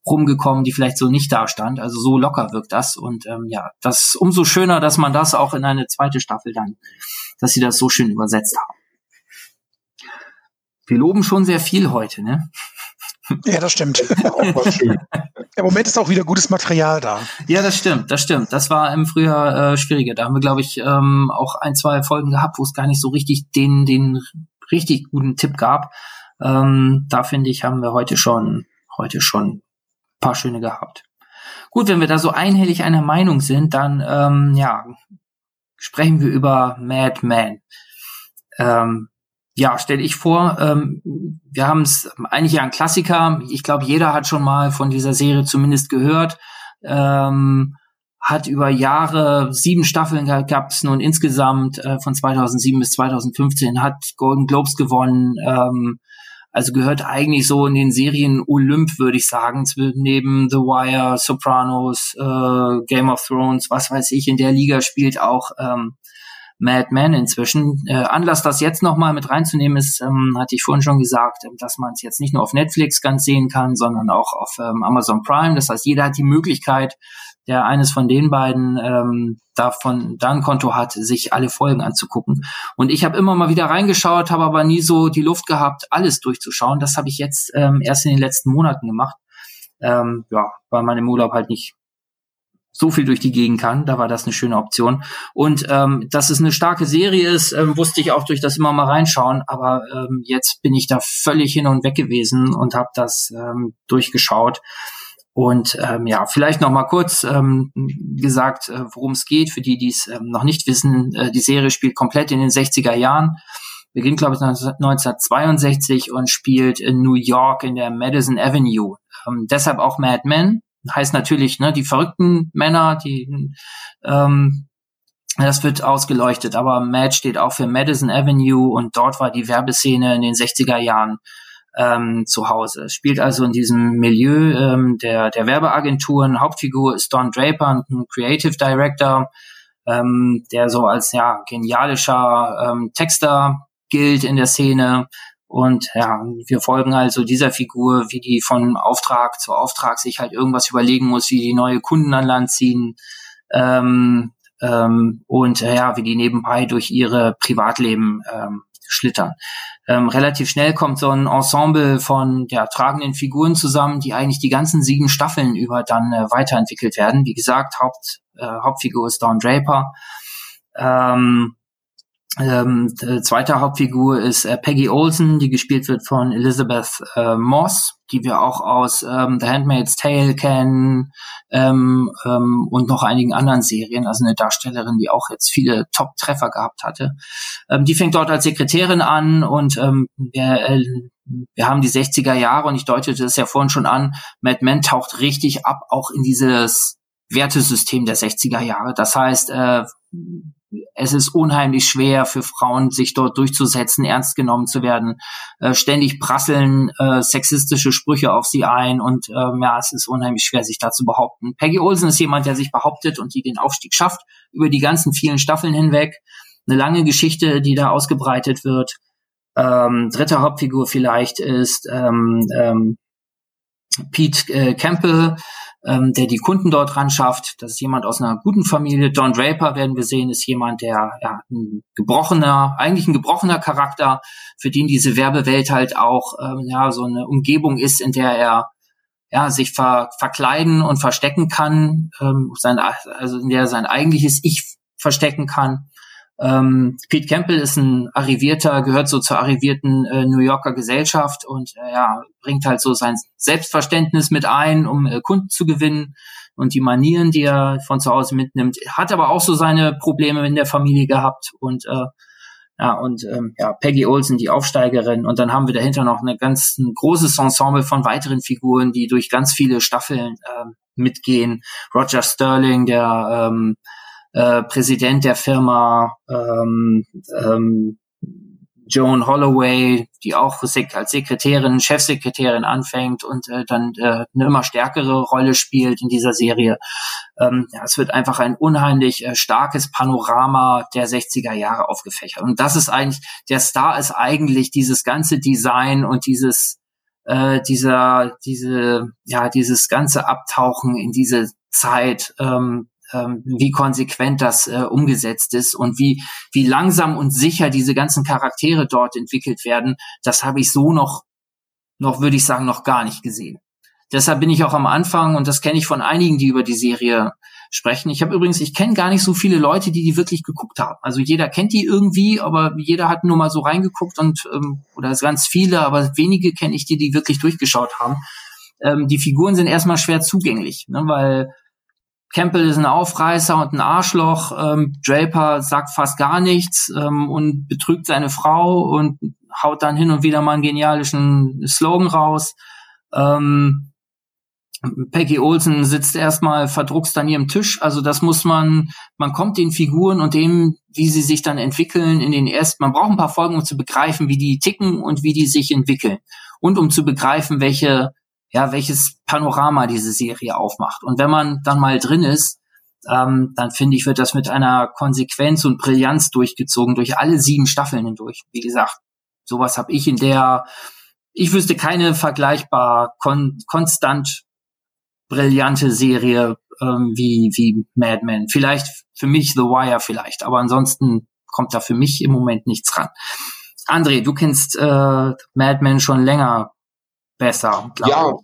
rumgekommen, die vielleicht so nicht da stand. Also so locker wirkt das und ähm, ja, das umso schöner, dass man das auch in eine zweite Staffel dann, dass sie das so schön übersetzt haben. Wir loben schon sehr viel heute, ne? Ja, das stimmt. Im Moment ist auch wieder gutes Material da. Ja, das stimmt, das stimmt. Das war im Frühjahr äh, schwieriger. Da haben wir, glaube ich, ähm, auch ein, zwei Folgen gehabt, wo es gar nicht so richtig den, den richtig guten Tipp gab. Ähm, da finde ich, haben wir heute schon, heute schon paar schöne gehabt. Gut, wenn wir da so einhellig einer Meinung sind, dann ähm, ja, sprechen wir über Mad Men. Ähm, ja, stelle ich vor, ähm, wir haben es eigentlich ja ein Klassiker. Ich glaube, jeder hat schon mal von dieser Serie zumindest gehört. Ähm, hat über Jahre sieben Staffeln gab es nun insgesamt äh, von 2007 bis 2015 hat Golden Globes gewonnen. Ähm, also gehört eigentlich so in den Serien Olymp, würde ich sagen, neben The Wire, Sopranos, äh, Game of Thrones, was weiß ich. In der Liga spielt auch ähm, Mad Men inzwischen. Äh, Anlass, das jetzt nochmal mit reinzunehmen, ist, ähm, hatte ich vorhin schon gesagt, ähm, dass man es jetzt nicht nur auf Netflix ganz sehen kann, sondern auch auf ähm, Amazon Prime. Das heißt, jeder hat die Möglichkeit, der eines von den beiden ähm, davon da ein Konto hat, sich alle Folgen anzugucken. Und ich habe immer mal wieder reingeschaut, habe aber nie so die Luft gehabt, alles durchzuschauen. Das habe ich jetzt ähm, erst in den letzten Monaten gemacht. Ähm, ja, weil man im Urlaub halt nicht so viel durch die Gegend kann. Da war das eine schöne Option. Und ähm, dass es eine starke Serie ist, ähm, wusste ich auch durch das immer mal reinschauen. Aber ähm, jetzt bin ich da völlig hin und weg gewesen und habe das ähm, durchgeschaut. Und ähm, ja, vielleicht noch mal kurz ähm, gesagt, äh, worum es geht, für die, die es ähm, noch nicht wissen. Äh, die Serie spielt komplett in den 60er Jahren. Beginnt, glaube ich, 1962 und spielt in New York in der Madison Avenue. Ähm, deshalb auch Mad Men, heißt natürlich, ne, die verrückten Männer, die ähm, das wird ausgeleuchtet, aber Mad steht auch für Madison Avenue und dort war die Werbeszene in den 60er Jahren ähm, zu Hause. Es spielt also in diesem Milieu ähm, der, der Werbeagenturen. Hauptfigur ist Don Draper, ein Creative Director, ähm, der so als ja genialischer ähm, Texter gilt in der Szene. Und ja, wir folgen also dieser Figur, wie die von Auftrag zu Auftrag sich halt irgendwas überlegen muss, wie die neue Kunden an Land ziehen ähm, ähm, und ja, wie die nebenbei durch ihre Privatleben ähm, schlittern. Ähm, relativ schnell kommt so ein Ensemble von ja, tragenden Figuren zusammen, die eigentlich die ganzen sieben Staffeln über dann äh, weiterentwickelt werden. Wie gesagt, Haupt, äh, Hauptfigur ist Don Draper. Ähm, ähm, zweite Hauptfigur ist äh, Peggy Olsen, die gespielt wird von Elizabeth äh, Moss, die wir auch aus ähm, The Handmaid's Tale kennen ähm, ähm, und noch einigen anderen Serien. Also eine Darstellerin, die auch jetzt viele Top-Treffer gehabt hatte. Ähm, die fängt dort als Sekretärin an und ähm, wir, äh, wir haben die 60er Jahre und ich deutete das ja vorhin schon an. Mad Men taucht richtig ab, auch in dieses Wertesystem der 60er Jahre. Das heißt, äh, es ist unheimlich schwer für Frauen, sich dort durchzusetzen, ernst genommen zu werden. Äh, ständig prasseln äh, sexistische Sprüche auf sie ein und ähm, ja, es ist unheimlich schwer, sich da zu behaupten. Peggy Olsen ist jemand, der sich behauptet und die den Aufstieg schafft über die ganzen vielen Staffeln hinweg. Eine lange Geschichte, die da ausgebreitet wird. Ähm, dritte Hauptfigur vielleicht ist ähm, ähm, Pete äh, Campbell, ähm, der die Kunden dort ran schafft. Das ist jemand aus einer guten Familie. Don Draper werden wir sehen, ist jemand, der ja ein gebrochener, eigentlich ein gebrochener Charakter, für den diese Werbewelt halt auch ähm, ja so eine Umgebung ist, in der er ja sich ver verkleiden und verstecken kann, ähm, sein, also in der er sein eigentliches Ich verstecken kann. Ähm, Pete Campbell ist ein arrivierter, gehört so zur arrivierten äh, New Yorker Gesellschaft und äh, ja, bringt halt so sein Selbstverständnis mit ein, um äh, Kunden zu gewinnen und die Manieren, die er von zu Hause mitnimmt. Hat aber auch so seine Probleme in der Familie gehabt und äh, ja, und ähm, ja, Peggy Olsen, die Aufsteigerin. Und dann haben wir dahinter noch eine ganz ein großes Ensemble von weiteren Figuren, die durch ganz viele Staffeln ähm, mitgehen. Roger Sterling, der ähm, äh, Präsident der Firma, ähm, ähm, Joan Holloway, die auch als Sekretärin, Chefsekretärin anfängt und äh, dann äh, eine immer stärkere Rolle spielt in dieser Serie. Ähm, ja, es wird einfach ein unheimlich äh, starkes Panorama der 60er Jahre aufgefächert. Und das ist eigentlich, der Star ist eigentlich dieses ganze Design und dieses äh, dieser, diese, ja, dieses ganze Abtauchen in diese Zeit, ähm, ähm, wie konsequent das äh, umgesetzt ist und wie, wie langsam und sicher diese ganzen Charaktere dort entwickelt werden, das habe ich so noch, noch würde ich sagen, noch gar nicht gesehen. Deshalb bin ich auch am Anfang, und das kenne ich von einigen, die über die Serie sprechen. Ich habe übrigens, ich kenne gar nicht so viele Leute, die die wirklich geguckt haben. Also jeder kennt die irgendwie, aber jeder hat nur mal so reingeguckt und ähm, oder ganz viele, aber wenige kenne ich, die die wirklich durchgeschaut haben. Ähm, die Figuren sind erstmal schwer zugänglich, ne, weil Campbell ist ein Aufreißer und ein Arschloch. Ähm, Draper sagt fast gar nichts ähm, und betrügt seine Frau und haut dann hin und wieder mal einen genialischen Slogan raus. Ähm, Peggy Olsen sitzt erstmal verdruckst an ihrem Tisch. Also das muss man, man kommt den Figuren und dem, wie sie sich dann entwickeln, in den ersten, man braucht ein paar Folgen, um zu begreifen, wie die ticken und wie die sich entwickeln. Und um zu begreifen, welche, ja, welches Panorama diese Serie aufmacht. Und wenn man dann mal drin ist, ähm, dann finde ich, wird das mit einer Konsequenz und Brillanz durchgezogen, durch alle sieben Staffeln hindurch. Wie gesagt, sowas habe ich in der, ich wüsste keine vergleichbar kon konstant brillante Serie ähm, wie, wie Mad Men. Vielleicht für mich The Wire vielleicht, aber ansonsten kommt da für mich im Moment nichts ran. André, du kennst äh, Mad Men schon länger besser. Ja,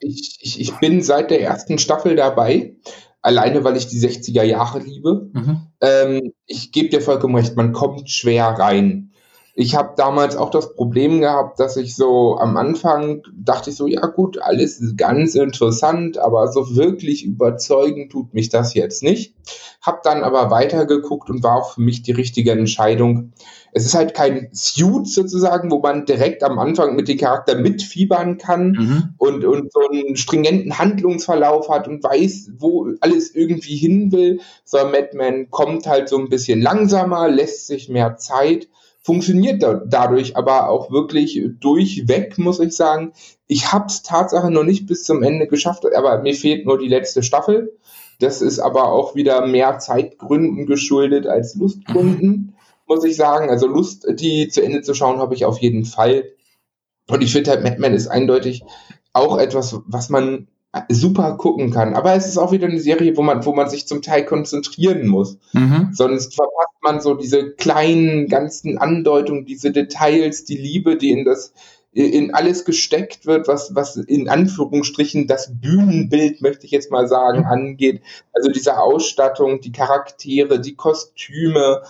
ich, ich, ich bin seit der ersten Staffel dabei, alleine weil ich die 60er Jahre liebe. Mhm. Ähm, ich gebe dir vollkommen recht, man kommt schwer rein. Ich habe damals auch das Problem gehabt, dass ich so am Anfang dachte ich so, ja gut, alles ist ganz interessant, aber so wirklich überzeugend tut mich das jetzt nicht. Hab dann aber weitergeguckt und war auch für mich die richtige Entscheidung. Es ist halt kein Suit sozusagen, wo man direkt am Anfang mit dem Charakter mitfiebern kann mhm. und, und so einen stringenten Handlungsverlauf hat und weiß, wo alles irgendwie hin will. So, Madman kommt halt so ein bisschen langsamer, lässt sich mehr Zeit funktioniert da, dadurch aber auch wirklich durchweg, muss ich sagen. Ich habe es Tatsache noch nicht bis zum Ende geschafft, aber mir fehlt nur die letzte Staffel. Das ist aber auch wieder mehr Zeitgründen geschuldet als Lustgründen, mhm. muss ich sagen. Also Lust, die zu Ende zu schauen, habe ich auf jeden Fall. Und ich finde halt, Mad Men ist eindeutig auch etwas, was man super gucken kann. Aber es ist auch wieder eine Serie, wo man, wo man sich zum Teil konzentrieren muss. Mhm. Sonst verpasst man so diese kleinen ganzen Andeutungen, diese Details, die Liebe, die in das in alles gesteckt wird, was, was in Anführungsstrichen das Bühnenbild, möchte ich jetzt mal sagen, mhm. angeht. Also diese Ausstattung, die Charaktere, die Kostüme,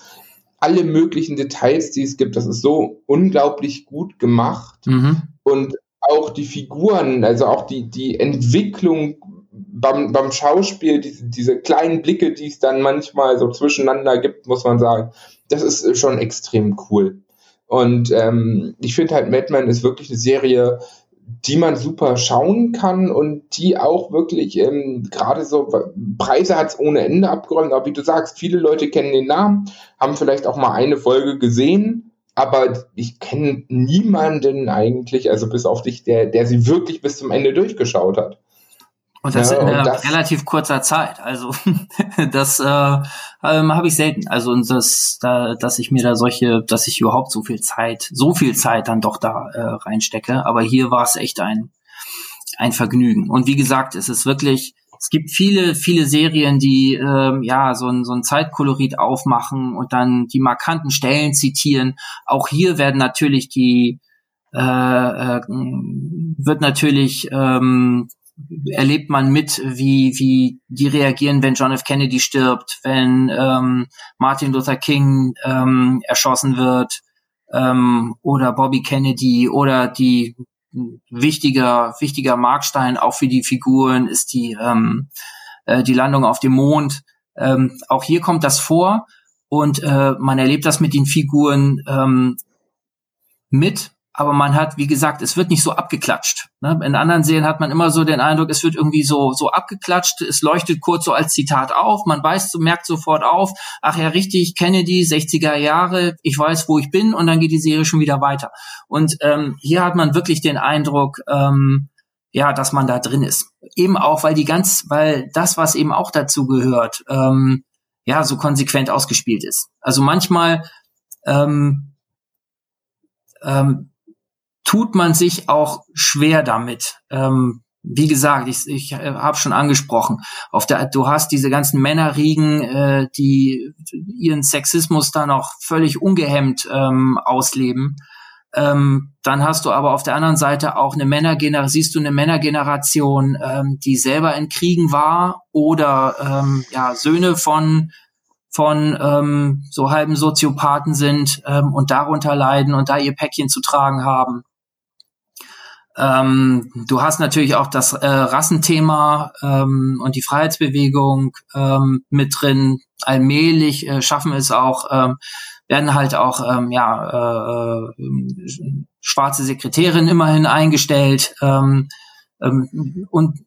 alle möglichen Details, die es gibt, das ist so unglaublich gut gemacht. Mhm. Und auch die Figuren, also auch die, die Entwicklung beim, beim Schauspiel, diese, diese kleinen Blicke, die es dann manchmal so zwischeneinander gibt, muss man sagen, das ist schon extrem cool. Und ähm, ich finde halt Madman ist wirklich eine Serie, die man super schauen kann und die auch wirklich ähm, gerade so Preise hat es ohne Ende abgeräumt. Aber wie du sagst, viele Leute kennen den Namen, haben vielleicht auch mal eine Folge gesehen aber ich kenne niemanden eigentlich, also bis auf dich, der, der sie wirklich bis zum Ende durchgeschaut hat. Und das ja, in einer das, relativ kurzer Zeit. Also das äh, ähm, habe ich selten. Also und das, da, dass ich mir da solche, dass ich überhaupt so viel Zeit, so viel Zeit dann doch da äh, reinstecke. Aber hier war es echt ein ein Vergnügen. Und wie gesagt, es ist wirklich es gibt viele, viele Serien, die ähm, ja so ein, so ein Zeitkolorit aufmachen und dann die markanten Stellen zitieren. Auch hier werden natürlich die äh, äh, wird natürlich ähm, erlebt man mit, wie wie die reagieren, wenn John F. Kennedy stirbt, wenn ähm, Martin Luther King ähm, erschossen wird ähm, oder Bobby Kennedy oder die wichtiger, wichtiger Markstein auch für die Figuren ist die, ähm, äh, die Landung auf dem Mond. Ähm, auch hier kommt das vor und äh, man erlebt das mit den Figuren ähm, mit, aber man hat, wie gesagt, es wird nicht so abgeklatscht. Ne? In anderen Serien hat man immer so den Eindruck, es wird irgendwie so so abgeklatscht, es leuchtet kurz so als Zitat auf, man weiß, merkt sofort auf, ach ja, richtig, Kennedy, 60er Jahre, ich weiß, wo ich bin und dann geht die Serie schon wieder weiter. Und ähm, hier hat man wirklich den Eindruck, ähm, ja, dass man da drin ist. Eben auch, weil die ganz, weil das, was eben auch dazu gehört, ähm, ja, so konsequent ausgespielt ist. Also manchmal ähm, ähm, tut man sich auch schwer damit. Ähm, wie gesagt, ich, ich äh, habe schon angesprochen, auf der, du hast diese ganzen Männerriegen, äh, die ihren Sexismus da noch völlig ungehemmt ähm, ausleben. Ähm, dann hast du aber auf der anderen Seite auch eine Männergeneration, siehst du eine Männergeneration, ähm, die selber in Kriegen war oder ähm, ja Söhne von von ähm, so halben Soziopathen sind ähm, und darunter leiden und da ihr Päckchen zu tragen haben. Ähm, du hast natürlich auch das äh, Rassenthema ähm, und die Freiheitsbewegung ähm, mit drin. Allmählich äh, schaffen es auch, ähm, werden halt auch ähm, ja äh, schwarze Sekretärinnen immerhin eingestellt. Ähm, und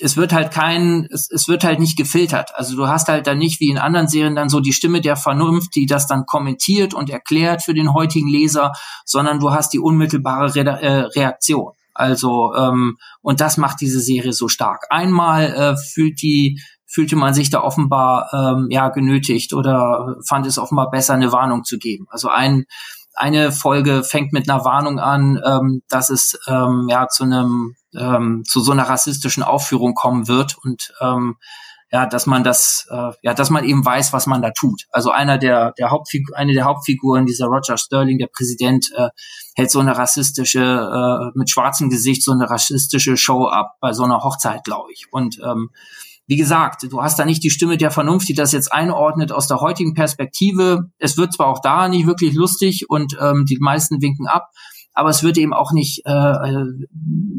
es wird halt kein, es, es wird halt nicht gefiltert. Also du hast halt dann nicht wie in anderen Serien dann so die Stimme der Vernunft, die das dann kommentiert und erklärt für den heutigen Leser, sondern du hast die unmittelbare Re äh, Reaktion. Also ähm, und das macht diese Serie so stark. Einmal äh, fühlt die fühlte man sich da offenbar ähm, ja genötigt oder fand es offenbar besser, eine Warnung zu geben. Also ein eine Folge fängt mit einer Warnung an, ähm, dass es ähm, ja zu einem ähm, zu so einer rassistischen Aufführung kommen wird und ähm, ja, dass man das, äh, ja, dass man eben weiß, was man da tut. Also einer der, der Hauptfigur, eine der Hauptfiguren, dieser Roger Sterling, der Präsident, äh, hält so eine rassistische, äh, mit schwarzem Gesicht so eine rassistische Show ab bei so einer Hochzeit, glaube ich. Und ähm, wie gesagt, du hast da nicht die Stimme der Vernunft, die das jetzt einordnet aus der heutigen Perspektive. Es wird zwar auch da nicht wirklich lustig und ähm, die meisten winken ab, aber es wird eben auch nicht äh, äh,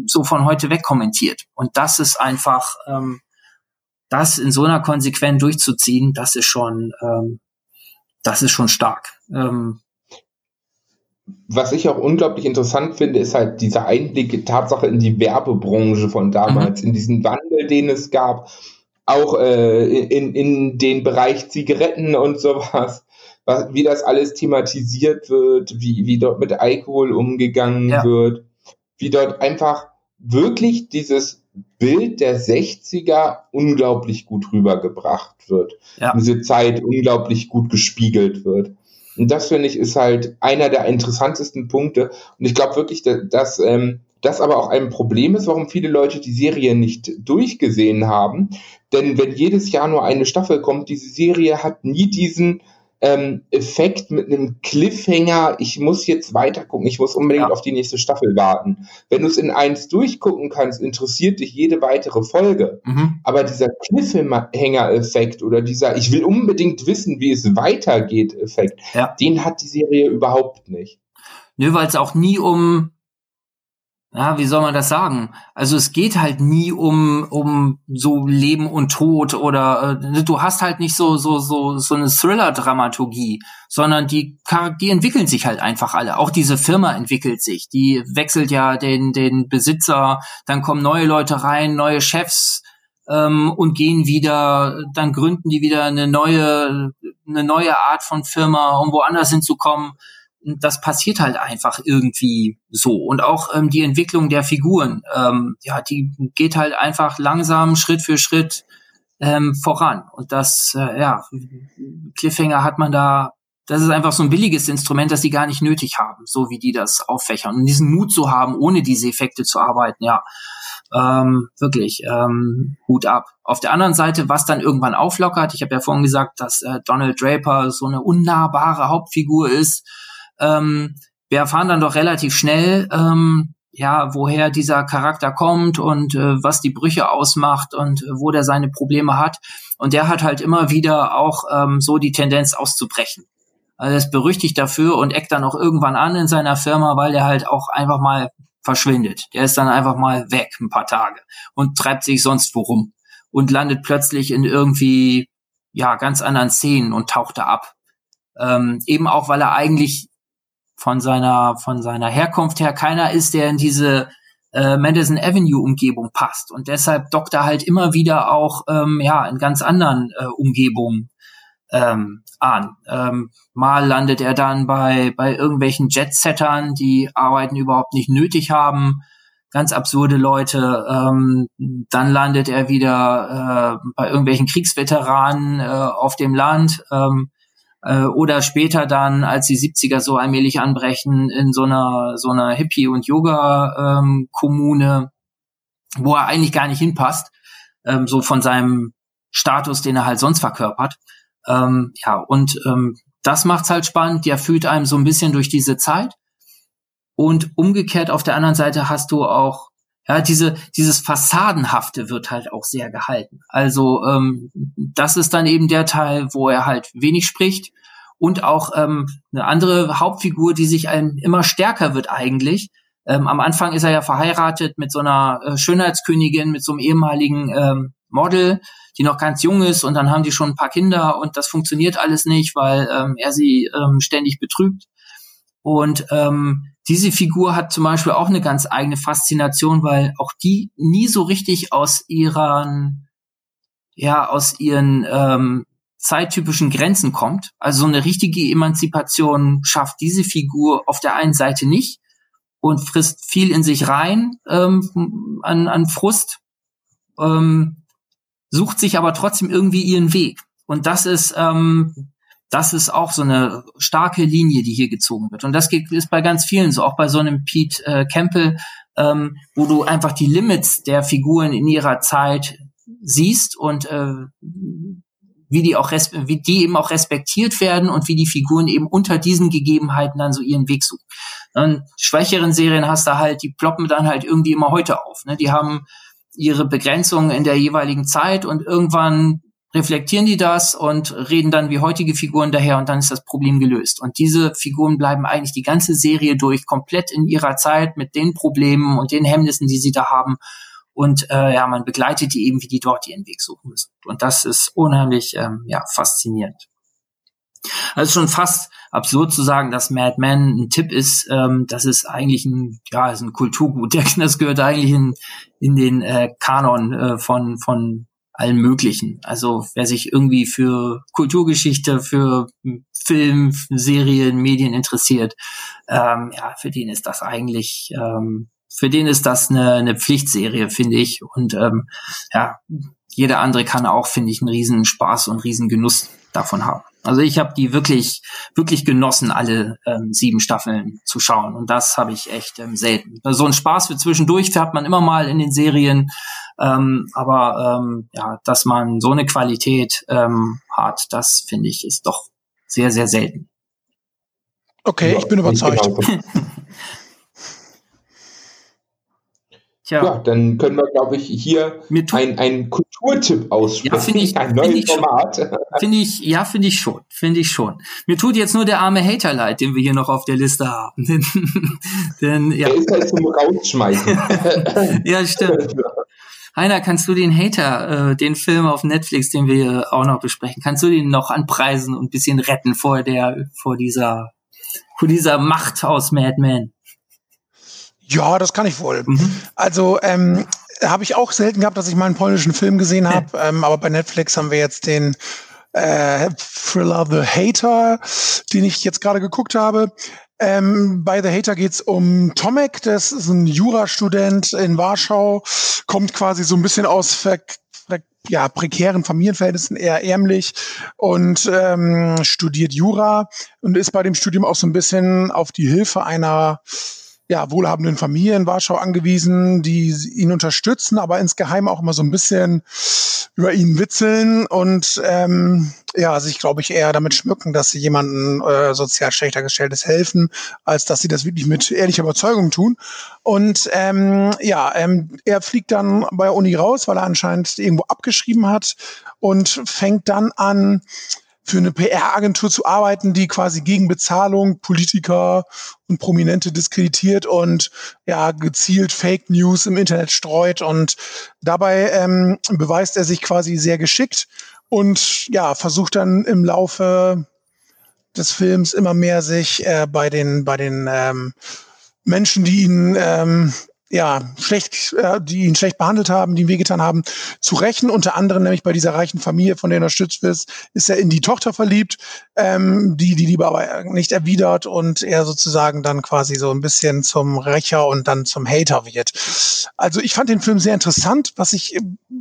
so von heute weg kommentiert. Und das ist einfach, ähm, das in so einer Konsequenz durchzuziehen, das ist schon, ähm, das ist schon stark. Ähm, was ich auch unglaublich interessant finde, ist halt diese Einblicke, Tatsache in die Werbebranche von damals, mhm. in diesen Wandel, den es gab, auch äh, in, in den Bereich Zigaretten und sowas was, wie das alles thematisiert wird, wie, wie dort mit Alkohol umgegangen ja. wird, wie dort einfach wirklich dieses Bild der 60er unglaublich gut rübergebracht wird. Ja. Diese Zeit unglaublich gut gespiegelt wird. Und das finde ich ist halt einer der interessantesten Punkte. Und ich glaube wirklich, dass, dass ähm, das aber auch ein Problem ist, warum viele Leute die Serie nicht durchgesehen haben. Denn wenn jedes Jahr nur eine Staffel kommt, diese Serie hat nie diesen ähm, Effekt mit einem Cliffhanger, ich muss jetzt weiter gucken, ich muss unbedingt ja. auf die nächste Staffel warten. Wenn du es in eins durchgucken kannst, interessiert dich jede weitere Folge. Mhm. Aber dieser Cliffhanger-Effekt oder dieser Ich will unbedingt wissen, wie es weitergeht-Effekt, ja. den hat die Serie überhaupt nicht. Nö, weil es auch nie um ja, wie soll man das sagen? Also es geht halt nie um um so Leben und Tod oder äh, du hast halt nicht so so so so eine Thriller-Dramaturgie, sondern die die entwickeln sich halt einfach alle. Auch diese Firma entwickelt sich, die wechselt ja den den Besitzer, dann kommen neue Leute rein, neue Chefs ähm, und gehen wieder, dann gründen die wieder eine neue eine neue Art von Firma, um woanders hinzukommen das passiert halt einfach irgendwie so. Und auch ähm, die Entwicklung der Figuren, ähm, ja, die geht halt einfach langsam Schritt für Schritt ähm, voran. Und das, äh, ja, Cliffhanger hat man da, das ist einfach so ein billiges Instrument, das die gar nicht nötig haben, so wie die das auffächern. Und diesen Mut zu haben, ohne diese Effekte zu arbeiten, ja, ähm, wirklich, ähm, Hut ab. Auf der anderen Seite, was dann irgendwann auflockert, ich habe ja vorhin gesagt, dass äh, Donald Draper so eine unnahbare Hauptfigur ist, ähm, wir erfahren dann doch relativ schnell, ähm, ja, woher dieser Charakter kommt und äh, was die Brüche ausmacht und äh, wo der seine Probleme hat. Und der hat halt immer wieder auch ähm, so die Tendenz auszubrechen. Also er ist berüchtigt dafür und eckt dann auch irgendwann an in seiner Firma, weil der halt auch einfach mal verschwindet. Der ist dann einfach mal weg ein paar Tage und treibt sich sonst wo rum und landet plötzlich in irgendwie ja ganz anderen Szenen und taucht da ab. Ähm, eben auch, weil er eigentlich von seiner, von seiner Herkunft her keiner ist, der in diese äh, Madison Avenue Umgebung passt. Und deshalb dockt er halt immer wieder auch ähm, ja, in ganz anderen äh, Umgebungen ähm, an. Ähm, mal landet er dann bei, bei irgendwelchen Jetsettern, die Arbeiten überhaupt nicht nötig haben. Ganz absurde Leute. Ähm, dann landet er wieder äh, bei irgendwelchen Kriegsveteranen äh, auf dem Land. Ähm, äh, oder später dann, als die 70er so allmählich anbrechen, in so einer, so einer Hippie- und Yoga-Kommune, ähm, wo er eigentlich gar nicht hinpasst, ähm, so von seinem Status, den er halt sonst verkörpert. Ähm, ja, und ähm, das macht's halt spannend. Der fühlt einem so ein bisschen durch diese Zeit. Und umgekehrt auf der anderen Seite hast du auch ja, diese, dieses Fassadenhafte wird halt auch sehr gehalten. Also ähm, das ist dann eben der Teil, wo er halt wenig spricht. Und auch ähm, eine andere Hauptfigur, die sich einem immer stärker wird eigentlich. Ähm, am Anfang ist er ja verheiratet mit so einer äh, Schönheitskönigin, mit so einem ehemaligen ähm, Model, die noch ganz jung ist und dann haben die schon ein paar Kinder und das funktioniert alles nicht, weil ähm, er sie ähm, ständig betrügt. Und ähm, diese Figur hat zum Beispiel auch eine ganz eigene Faszination, weil auch die nie so richtig aus ihren, ja, aus ihren ähm, zeittypischen Grenzen kommt. Also so eine richtige Emanzipation schafft diese Figur auf der einen Seite nicht und frisst viel in sich rein ähm, an, an Frust, ähm, sucht sich aber trotzdem irgendwie ihren Weg. Und das ist ähm, das ist auch so eine starke Linie, die hier gezogen wird. Und das ist bei ganz vielen so, auch bei so einem Pete äh, Campbell, ähm, wo du einfach die Limits der Figuren in ihrer Zeit siehst und äh, wie die auch wie die eben auch respektiert werden und wie die Figuren eben unter diesen Gegebenheiten dann so ihren Weg suchen. Und schwächeren Serien hast du halt, die ploppen dann halt irgendwie immer heute auf. Ne? Die haben ihre Begrenzungen in der jeweiligen Zeit und irgendwann reflektieren die das und reden dann wie heutige Figuren daher und dann ist das Problem gelöst. Und diese Figuren bleiben eigentlich die ganze Serie durch komplett in ihrer Zeit mit den Problemen und den Hemmnissen, die sie da haben. Und äh, ja, man begleitet die eben, wie die dort ihren Weg suchen müssen. Und das ist unheimlich ähm, ja, faszinierend. Also schon fast absurd zu sagen, dass Mad Men ein Tipp ist. Ähm, das ist eigentlich ein, ja, ist ein Kulturgut. Das gehört eigentlich in, in den äh, Kanon äh, von, von allen möglichen. Also wer sich irgendwie für Kulturgeschichte, für Film, Serien, Medien interessiert, ähm, ja, für den ist das eigentlich, ähm, für den ist das eine, eine Pflichtserie, finde ich. Und ähm, ja, jeder andere kann auch, finde ich, einen riesen Spaß und riesen Genuss davon haben. Also ich habe die wirklich, wirklich genossen, alle ähm, sieben Staffeln zu schauen. Und das habe ich echt ähm, selten. So ein Spaß für zwischendurch hat man immer mal in den Serien. Ähm, aber ähm, ja, dass man so eine Qualität ähm, hat, das finde ich ist doch sehr, sehr selten. Okay, ich bin überzeugt. Tja. Ja, dann können wir, glaube ich, hier einen Kulturtipp aussprechen. Ja, finde ich, ein neues find Format. Finde ich, ja, finde ich schon, finde ich schon. Mir tut jetzt nur der arme Hater leid, den wir hier noch auf der Liste haben. denn, ja. Der ist halt zum Rausschmeißen. ja, stimmt. Heiner, kannst du den Hater, äh, den Film auf Netflix, den wir auch noch besprechen, kannst du den noch anpreisen und ein bisschen retten vor der, vor dieser, vor dieser Macht aus Mad Men? Ja, das kann ich wohl. Mhm. Also ähm, habe ich auch selten gehabt, dass ich mal einen polnischen Film gesehen habe, ähm, aber bei Netflix haben wir jetzt den äh, Thriller The Hater, den ich jetzt gerade geguckt habe. Ähm, bei The Hater geht's um Tomek, das ist ein Jurastudent in Warschau, kommt quasi so ein bisschen aus ver ja, prekären Familienverhältnissen, eher ärmlich und ähm, studiert Jura und ist bei dem Studium auch so ein bisschen auf die Hilfe einer ja, wohlhabenden Familie in Warschau angewiesen, die ihn unterstützen, aber insgeheim auch immer so ein bisschen über ihn witzeln und ähm, ja, sich, glaube ich, eher damit schmücken, dass sie jemanden äh, sozial schlechter gestelltes helfen, als dass sie das wirklich mit ehrlicher Überzeugung tun. Und ähm, ja, ähm, er fliegt dann bei der Uni raus, weil er anscheinend irgendwo abgeschrieben hat und fängt dann an, für eine PR-Agentur zu arbeiten, die quasi gegen Bezahlung Politiker und Prominente diskreditiert und ja gezielt Fake News im Internet streut. Und dabei ähm, beweist er sich quasi sehr geschickt und ja versucht dann im Laufe des Films immer mehr sich äh, bei den bei den ähm, Menschen, die ihn ähm, ja, schlecht, äh, die ihn schlecht behandelt haben, die ihn wehgetan haben, zu rächen. Unter anderem nämlich bei dieser reichen Familie, von der er unterstützt wird, ist er in die Tochter verliebt, ähm, die die Liebe aber nicht erwidert und er sozusagen dann quasi so ein bisschen zum Rächer und dann zum Hater wird. Also ich fand den Film sehr interessant. Was ich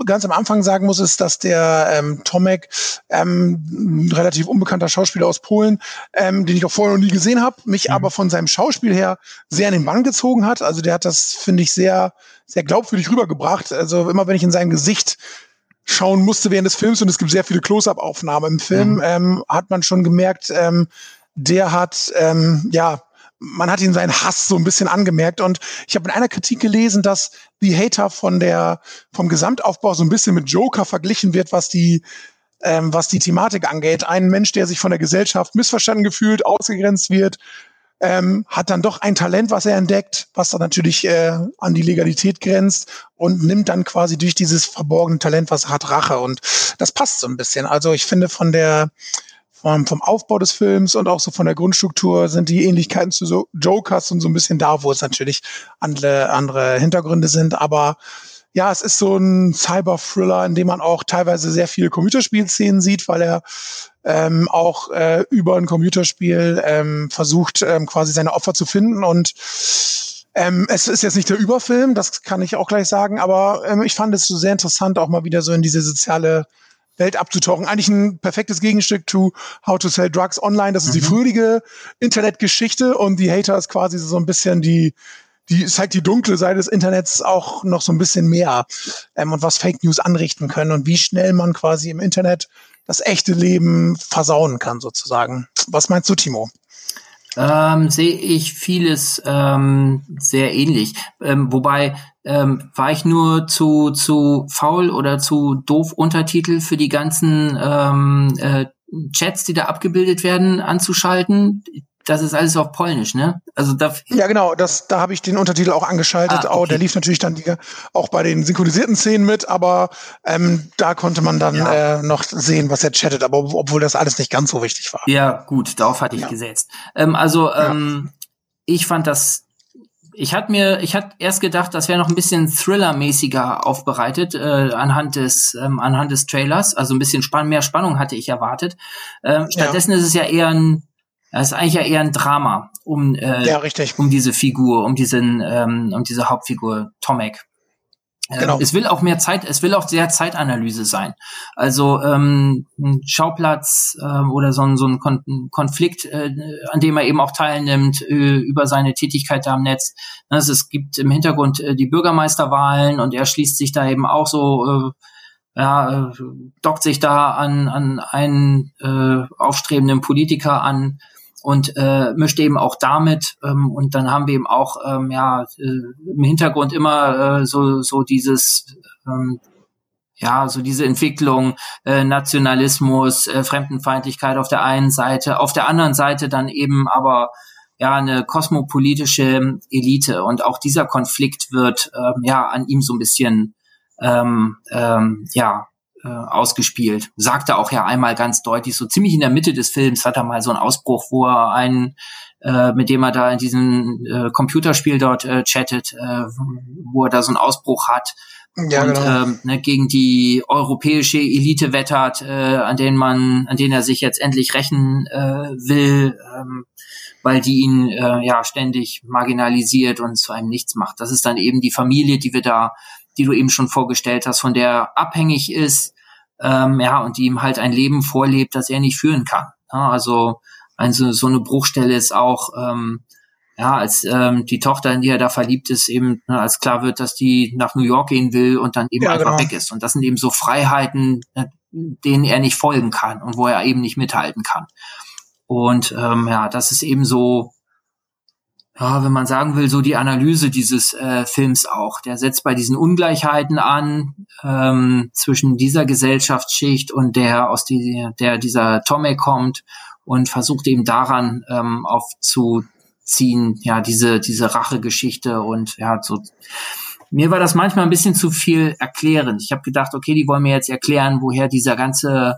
ganz am Anfang sagen muss, ist, dass der ähm, Tomek, ähm, ein relativ unbekannter Schauspieler aus Polen, ähm, den ich auch vorher noch nie gesehen habe, mich mhm. aber von seinem Schauspiel her sehr in den Bann gezogen hat. Also der hat das, finde finde ich, sehr, sehr glaubwürdig rübergebracht. Also immer wenn ich in sein Gesicht schauen musste während des Films und es gibt sehr viele Close-up-Aufnahmen im Film, mhm. ähm, hat man schon gemerkt, ähm, der hat, ähm, ja, man hat ihn seinen Hass so ein bisschen angemerkt und ich habe in einer Kritik gelesen, dass The Hater von der vom Gesamtaufbau so ein bisschen mit Joker verglichen wird, was die ähm, was die Thematik angeht. Ein Mensch, der sich von der Gesellschaft missverstanden gefühlt, ausgegrenzt wird, ähm, hat dann doch ein Talent, was er entdeckt, was dann natürlich äh, an die Legalität grenzt und nimmt dann quasi durch dieses verborgene Talent, was er hat, Rache. Und das passt so ein bisschen. Also ich finde von der vom, vom Aufbau des Films und auch so von der Grundstruktur sind die Ähnlichkeiten zu so Jokers und so ein bisschen da, wo es natürlich andere, andere Hintergründe sind. Aber ja, es ist so ein Cyber-Thriller, in dem man auch teilweise sehr viele Computerspielszenen sieht, weil er ähm, auch äh, über ein Computerspiel ähm, versucht, ähm, quasi seine Opfer zu finden. Und ähm, es ist jetzt nicht der Überfilm, das kann ich auch gleich sagen, aber ähm, ich fand es so sehr interessant, auch mal wieder so in diese soziale Welt abzutauchen. Eigentlich ein perfektes Gegenstück zu How to Sell Drugs Online. Das ist mhm. die fröhliche Internetgeschichte und die Hater ist quasi so ein bisschen die die zeigt die dunkle Seite des Internets auch noch so ein bisschen mehr ähm, und was Fake News anrichten können und wie schnell man quasi im Internet das echte Leben versauen kann, sozusagen. Was meinst du, Timo? Ähm, sehe ich vieles ähm, sehr ähnlich. Ähm, wobei ähm, war ich nur zu, zu faul oder zu doof Untertitel für die ganzen ähm, äh, Chats, die da abgebildet werden, anzuschalten das ist alles auf Polnisch, ne? Also da ja genau, das da habe ich den Untertitel auch angeschaltet. Ah, okay. oh, der lief natürlich dann die, auch bei den synchronisierten Szenen mit, aber ähm, da konnte man dann ja. äh, noch sehen, was er chattet, aber obwohl das alles nicht ganz so wichtig war. Ja, gut, darauf hatte ich ja. gesetzt. Ähm, also ähm, ja. ich fand das ich hatte mir, ich hatte erst gedacht, das wäre noch ein bisschen Thriller-mäßiger aufbereitet äh, anhand des ähm, anhand des Trailers, also ein bisschen spann mehr Spannung hatte ich erwartet. Ähm, stattdessen ja. ist es ja eher ein das ist eigentlich ja eher ein Drama um, äh, ja, richtig. um diese Figur, um diesen, ähm, um diese Hauptfigur Tomek. Äh, genau. Es will auch mehr Zeit, es will auch sehr Zeitanalyse sein. Also ähm, ein Schauplatz äh, oder so ein, so ein Kon Konflikt, äh, an dem er eben auch teilnimmt äh, über seine Tätigkeit da am Netz. Also es gibt im Hintergrund äh, die Bürgermeisterwahlen und er schließt sich da eben auch so äh, ja, äh, dockt sich da an, an einen äh, aufstrebenden Politiker an und äh, mischt eben auch damit ähm, und dann haben wir eben auch ähm, ja äh, im Hintergrund immer äh, so so dieses ähm, ja so diese Entwicklung äh, Nationalismus äh, Fremdenfeindlichkeit auf der einen Seite auf der anderen Seite dann eben aber ja eine kosmopolitische Elite. Und auch dieser Konflikt wird ähm, ja an ihm so ein bisschen ähm, ähm, ja äh, ausgespielt. Sagte auch ja einmal ganz deutlich, so ziemlich in der Mitte des Films hat er mal so einen Ausbruch, wo er einen, äh, mit dem er da in diesem äh, Computerspiel dort äh, chattet, äh, wo er da so einen Ausbruch hat. Ja, und genau. ähm, ne, gegen die europäische Elite wettert, äh, an denen man, an denen er sich jetzt endlich rächen äh, will, ähm, weil die ihn äh, ja ständig marginalisiert und zu einem nichts macht. Das ist dann eben die Familie, die wir da die du eben schon vorgestellt hast, von der er abhängig ist, ähm, ja, und die ihm halt ein Leben vorlebt, das er nicht führen kann. Ja, also also so eine Bruchstelle ist auch, ähm, ja, als ähm, die Tochter, in die er da verliebt ist, eben ne, als klar wird, dass die nach New York gehen will und dann eben ja, einfach genau. weg ist. Und das sind eben so Freiheiten, äh, denen er nicht folgen kann und wo er eben nicht mithalten kann. Und ähm, ja, das ist eben so ja, wenn man sagen will, so die Analyse dieses äh, Films auch. Der setzt bei diesen Ungleichheiten an ähm, zwischen dieser Gesellschaftsschicht und der aus die, der dieser Tomek kommt und versucht eben daran ähm, aufzuziehen, ja, diese, diese Rachegeschichte und ja, so. Mir war das manchmal ein bisschen zu viel erklärend. Ich habe gedacht, okay, die wollen mir jetzt erklären, woher dieser ganze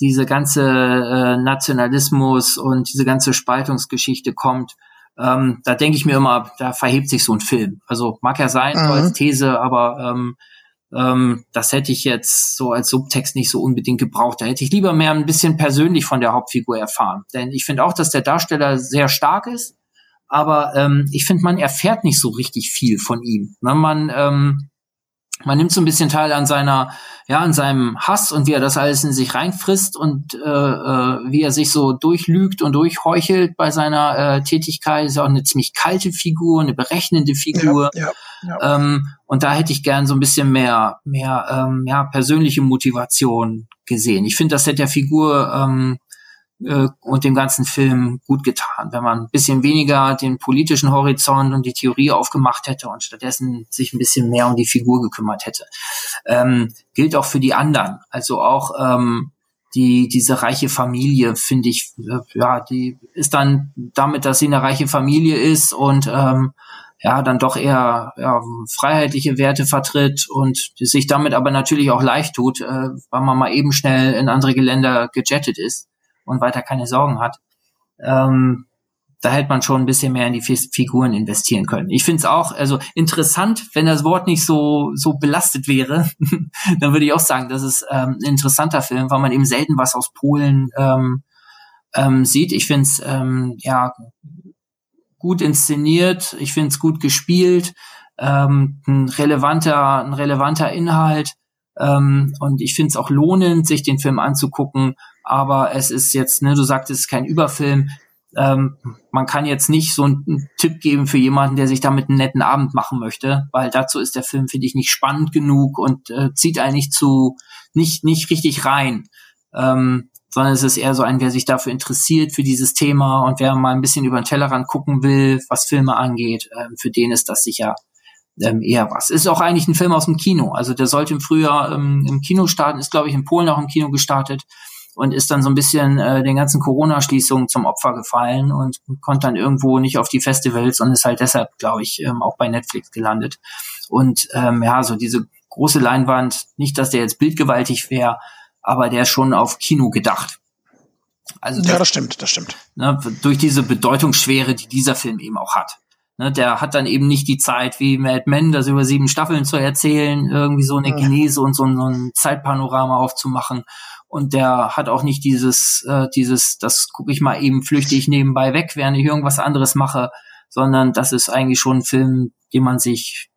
diese ganze äh, Nationalismus und diese ganze Spaltungsgeschichte kommt, ähm, da denke ich mir immer, da verhebt sich so ein Film. Also mag ja sein, mhm. als These, aber ähm, ähm, das hätte ich jetzt so als Subtext nicht so unbedingt gebraucht. Da hätte ich lieber mehr ein bisschen persönlich von der Hauptfigur erfahren. Denn ich finde auch, dass der Darsteller sehr stark ist, aber ähm, ich finde, man erfährt nicht so richtig viel von ihm. Ne? Man, ähm, man nimmt so ein bisschen teil an seiner, ja, an seinem Hass und wie er das alles in sich reinfrisst und äh, äh, wie er sich so durchlügt und durchheuchelt bei seiner äh, Tätigkeit. Ist auch eine ziemlich kalte Figur, eine berechnende Figur. Ja, ja, ja. Ähm, und da hätte ich gern so ein bisschen mehr, mehr, ähm, ja, persönliche Motivation gesehen. Ich finde, das hätte der Figur ähm, äh, und dem ganzen Film gut getan, wenn man ein bisschen weniger den politischen Horizont und die Theorie aufgemacht hätte und stattdessen sich ein bisschen mehr um die Figur gekümmert hätte. Ähm, gilt auch für die anderen. Also auch ähm, die diese reiche Familie finde ich äh, ja die ist dann damit, dass sie eine reiche Familie ist und ähm, ja dann doch eher ja, freiheitliche Werte vertritt und sich damit aber natürlich auch leicht tut, äh, weil man mal eben schnell in andere Länder gejettet ist und weiter keine Sorgen hat. Ähm, da hätte man schon ein bisschen mehr in die Figuren investieren können. Ich finde es auch, also interessant, wenn das Wort nicht so so belastet wäre, dann würde ich auch sagen, das ist ähm, ein interessanter Film, weil man eben selten was aus Polen ähm, ähm, sieht. Ich finde es ähm, ja gut inszeniert, ich finde es gut gespielt, ähm, ein relevanter, ein relevanter Inhalt. Ähm, und ich finde es auch lohnend, sich den Film anzugucken, aber es ist jetzt, ne, du sagtest, kein Überfilm. Ähm, man kann jetzt nicht so einen Tipp geben für jemanden, der sich damit einen netten Abend machen möchte, weil dazu ist der Film, finde ich, nicht spannend genug und äh, zieht eigentlich zu, nicht, nicht richtig rein. Ähm, sondern es ist eher so ein, wer sich dafür interessiert, für dieses Thema und wer mal ein bisschen über den Tellerrand gucken will, was Filme angeht, ähm, für den ist das sicher ähm, eher was. Ist auch eigentlich ein Film aus dem Kino. Also der sollte im Frühjahr ähm, im Kino starten, ist, glaube ich, in Polen auch im Kino gestartet und ist dann so ein bisschen äh, den ganzen Corona-Schließungen zum Opfer gefallen und konnte dann irgendwo nicht auf die Festivals und ist halt deshalb, glaube ich, ähm, auch bei Netflix gelandet. Und ähm, ja, so diese große Leinwand, nicht, dass der jetzt bildgewaltig wäre, aber der ist schon auf Kino gedacht. Also ja, das stimmt, das stimmt. Ne, durch diese Bedeutungsschwere, die dieser Film eben auch hat. Ne, der hat dann eben nicht die Zeit, wie Mad Men, das über sieben Staffeln zu erzählen, irgendwie so eine Genese und so, so ein Zeitpanorama aufzumachen und der hat auch nicht dieses, äh, dieses, das gucke ich mal eben flüchtig nebenbei weg, während ich irgendwas anderes mache, sondern das ist eigentlich schon ein Film, den man sich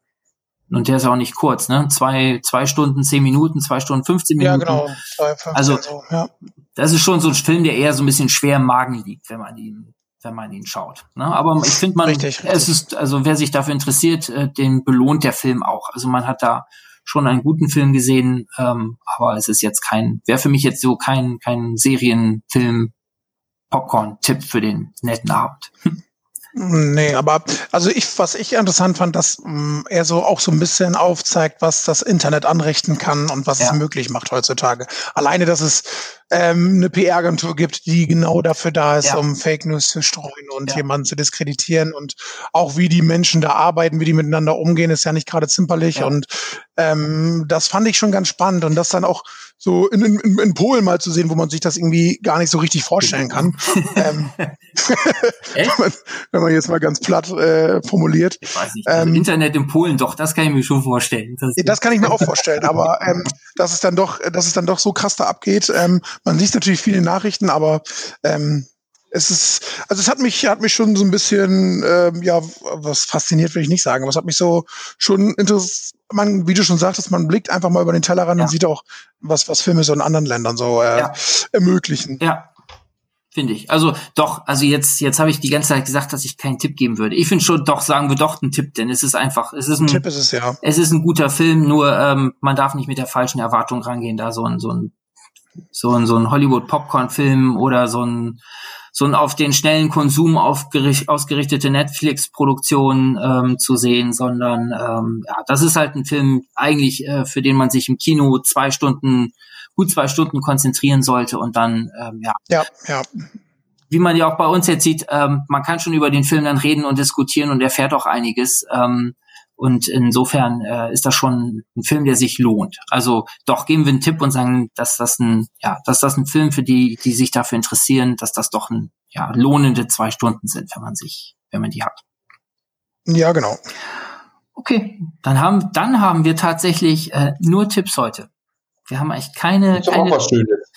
und der ist auch nicht kurz, ne? Zwei, zwei Stunden, zehn Minuten, zwei Stunden, 15 Minuten. Ja, genau. Zwei, 15, also, so, ja. das ist schon so ein Film, der eher so ein bisschen schwer im Magen liegt, wenn man ihn, wenn man ihn schaut. Ne? Aber ich finde man, richtig, richtig. es ist, also wer sich dafür interessiert, äh, den belohnt der Film auch. Also man hat da schon einen guten Film gesehen, ähm, aber es ist jetzt kein, wäre für mich jetzt so kein, kein Serienfilm Popcorn-Tipp für den netten Abend. Nee, aber also ich, was ich interessant fand, dass mh, mm, er so auch so ein bisschen aufzeigt, was das Internet anrichten kann und was ja. es möglich macht heutzutage. Alleine, dass es ähm, eine PR-Agentur gibt, die genau dafür da ist, ja. um Fake News zu streuen und ja. jemanden zu diskreditieren und auch wie die Menschen da arbeiten, wie die miteinander umgehen, ist ja nicht gerade zimperlich ja. und ähm, das fand ich schon ganz spannend und das dann auch so in, in, in Polen mal zu sehen, wo man sich das irgendwie gar nicht so richtig vorstellen kann. ähm, wenn, man, wenn, man, jetzt mal ganz platt äh, formuliert. Ich weiß nicht, also ähm, Internet in Polen, doch, das kann ich mir schon vorstellen. Das, das kann ich mir auch vorstellen, aber ähm, dass es dann doch, dass es dann doch so krass da abgeht. Ähm, man liest natürlich viele Nachrichten, aber ähm, es ist, also es hat mich, hat mich schon so ein bisschen, ähm, ja, was fasziniert will ich nicht sagen, aber es hat mich so schon interessiert, man, wie du schon sagtest, man blickt einfach mal über den Tellerrand ja. und sieht auch, was, was Filme so in anderen Ländern so äh, ja. ermöglichen. Ja, finde ich. Also doch, also jetzt jetzt habe ich die ganze Zeit gesagt, dass ich keinen Tipp geben würde. Ich finde schon, doch sagen wir doch einen Tipp, denn es ist einfach, es ist ein, Tipp ist es ja. Es ist ein guter Film, nur ähm, man darf nicht mit der falschen Erwartung rangehen, da so ein so ein so ein so ein Hollywood Popcorn Film oder so ein so ein auf den schnellen Konsum ausgerichtete Netflix-Produktion ähm, zu sehen, sondern ähm, ja, das ist halt ein Film eigentlich, äh, für den man sich im Kino zwei Stunden gut zwei Stunden konzentrieren sollte und dann, ähm, ja. Ja, ja. Wie man ja auch bei uns jetzt sieht, ähm, man kann schon über den Film dann reden und diskutieren und erfährt auch einiges. Ähm, Und insofern äh, ist das schon ein Film, der sich lohnt. Also doch geben wir einen Tipp und sagen, dass das ein, ja, dass das ein Film für die, die sich dafür interessieren, dass das doch ein, ja, lohnende zwei Stunden sind, wenn man sich, wenn man die hat. Ja, genau. Okay, dann haben, dann haben wir tatsächlich äh, nur Tipps heute. Wir haben eigentlich keine. Ich keine auch was Schönes.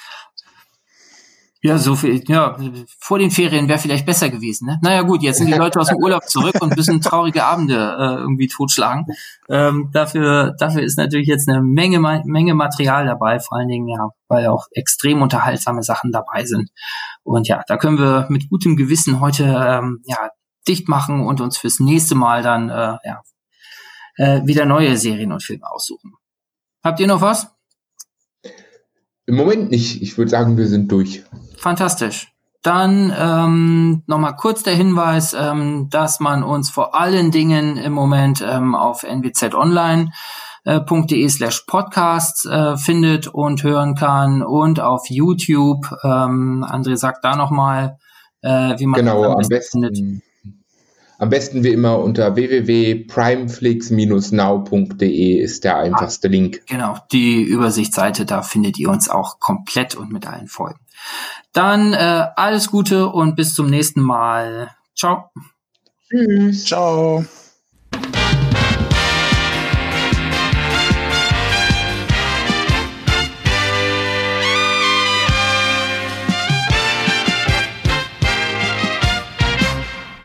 Ja, so viel, ja, vor den Ferien wäre vielleicht besser gewesen. Ne? Naja gut, jetzt sind die Leute aus dem Urlaub zurück und müssen traurige Abende äh, irgendwie totschlagen. Ähm, dafür, dafür ist natürlich jetzt eine Menge, Menge Material dabei, vor allen Dingen ja, weil auch extrem unterhaltsame Sachen dabei sind. Und ja, da können wir mit gutem Gewissen heute ähm, ja, dicht machen und uns fürs nächste Mal dann äh, ja, äh, wieder neue Serien und Filme aussuchen. Habt ihr noch was? Im Moment nicht. Ich würde sagen, wir sind durch. Fantastisch. Dann ähm, nochmal kurz der Hinweis, ähm, dass man uns vor allen Dingen im Moment ähm, auf nwzonline.de slash podcasts äh, findet und hören kann und auf YouTube. Ähm, André sagt da nochmal, äh, wie man genau, am besten findet. Am besten wie immer unter www.primeflix-now.de ist der einfachste Link. Genau, die Übersichtsseite, da findet ihr uns auch komplett und mit allen Folgen. Dann äh, alles Gute und bis zum nächsten Mal. Ciao. Tschüss. Ciao.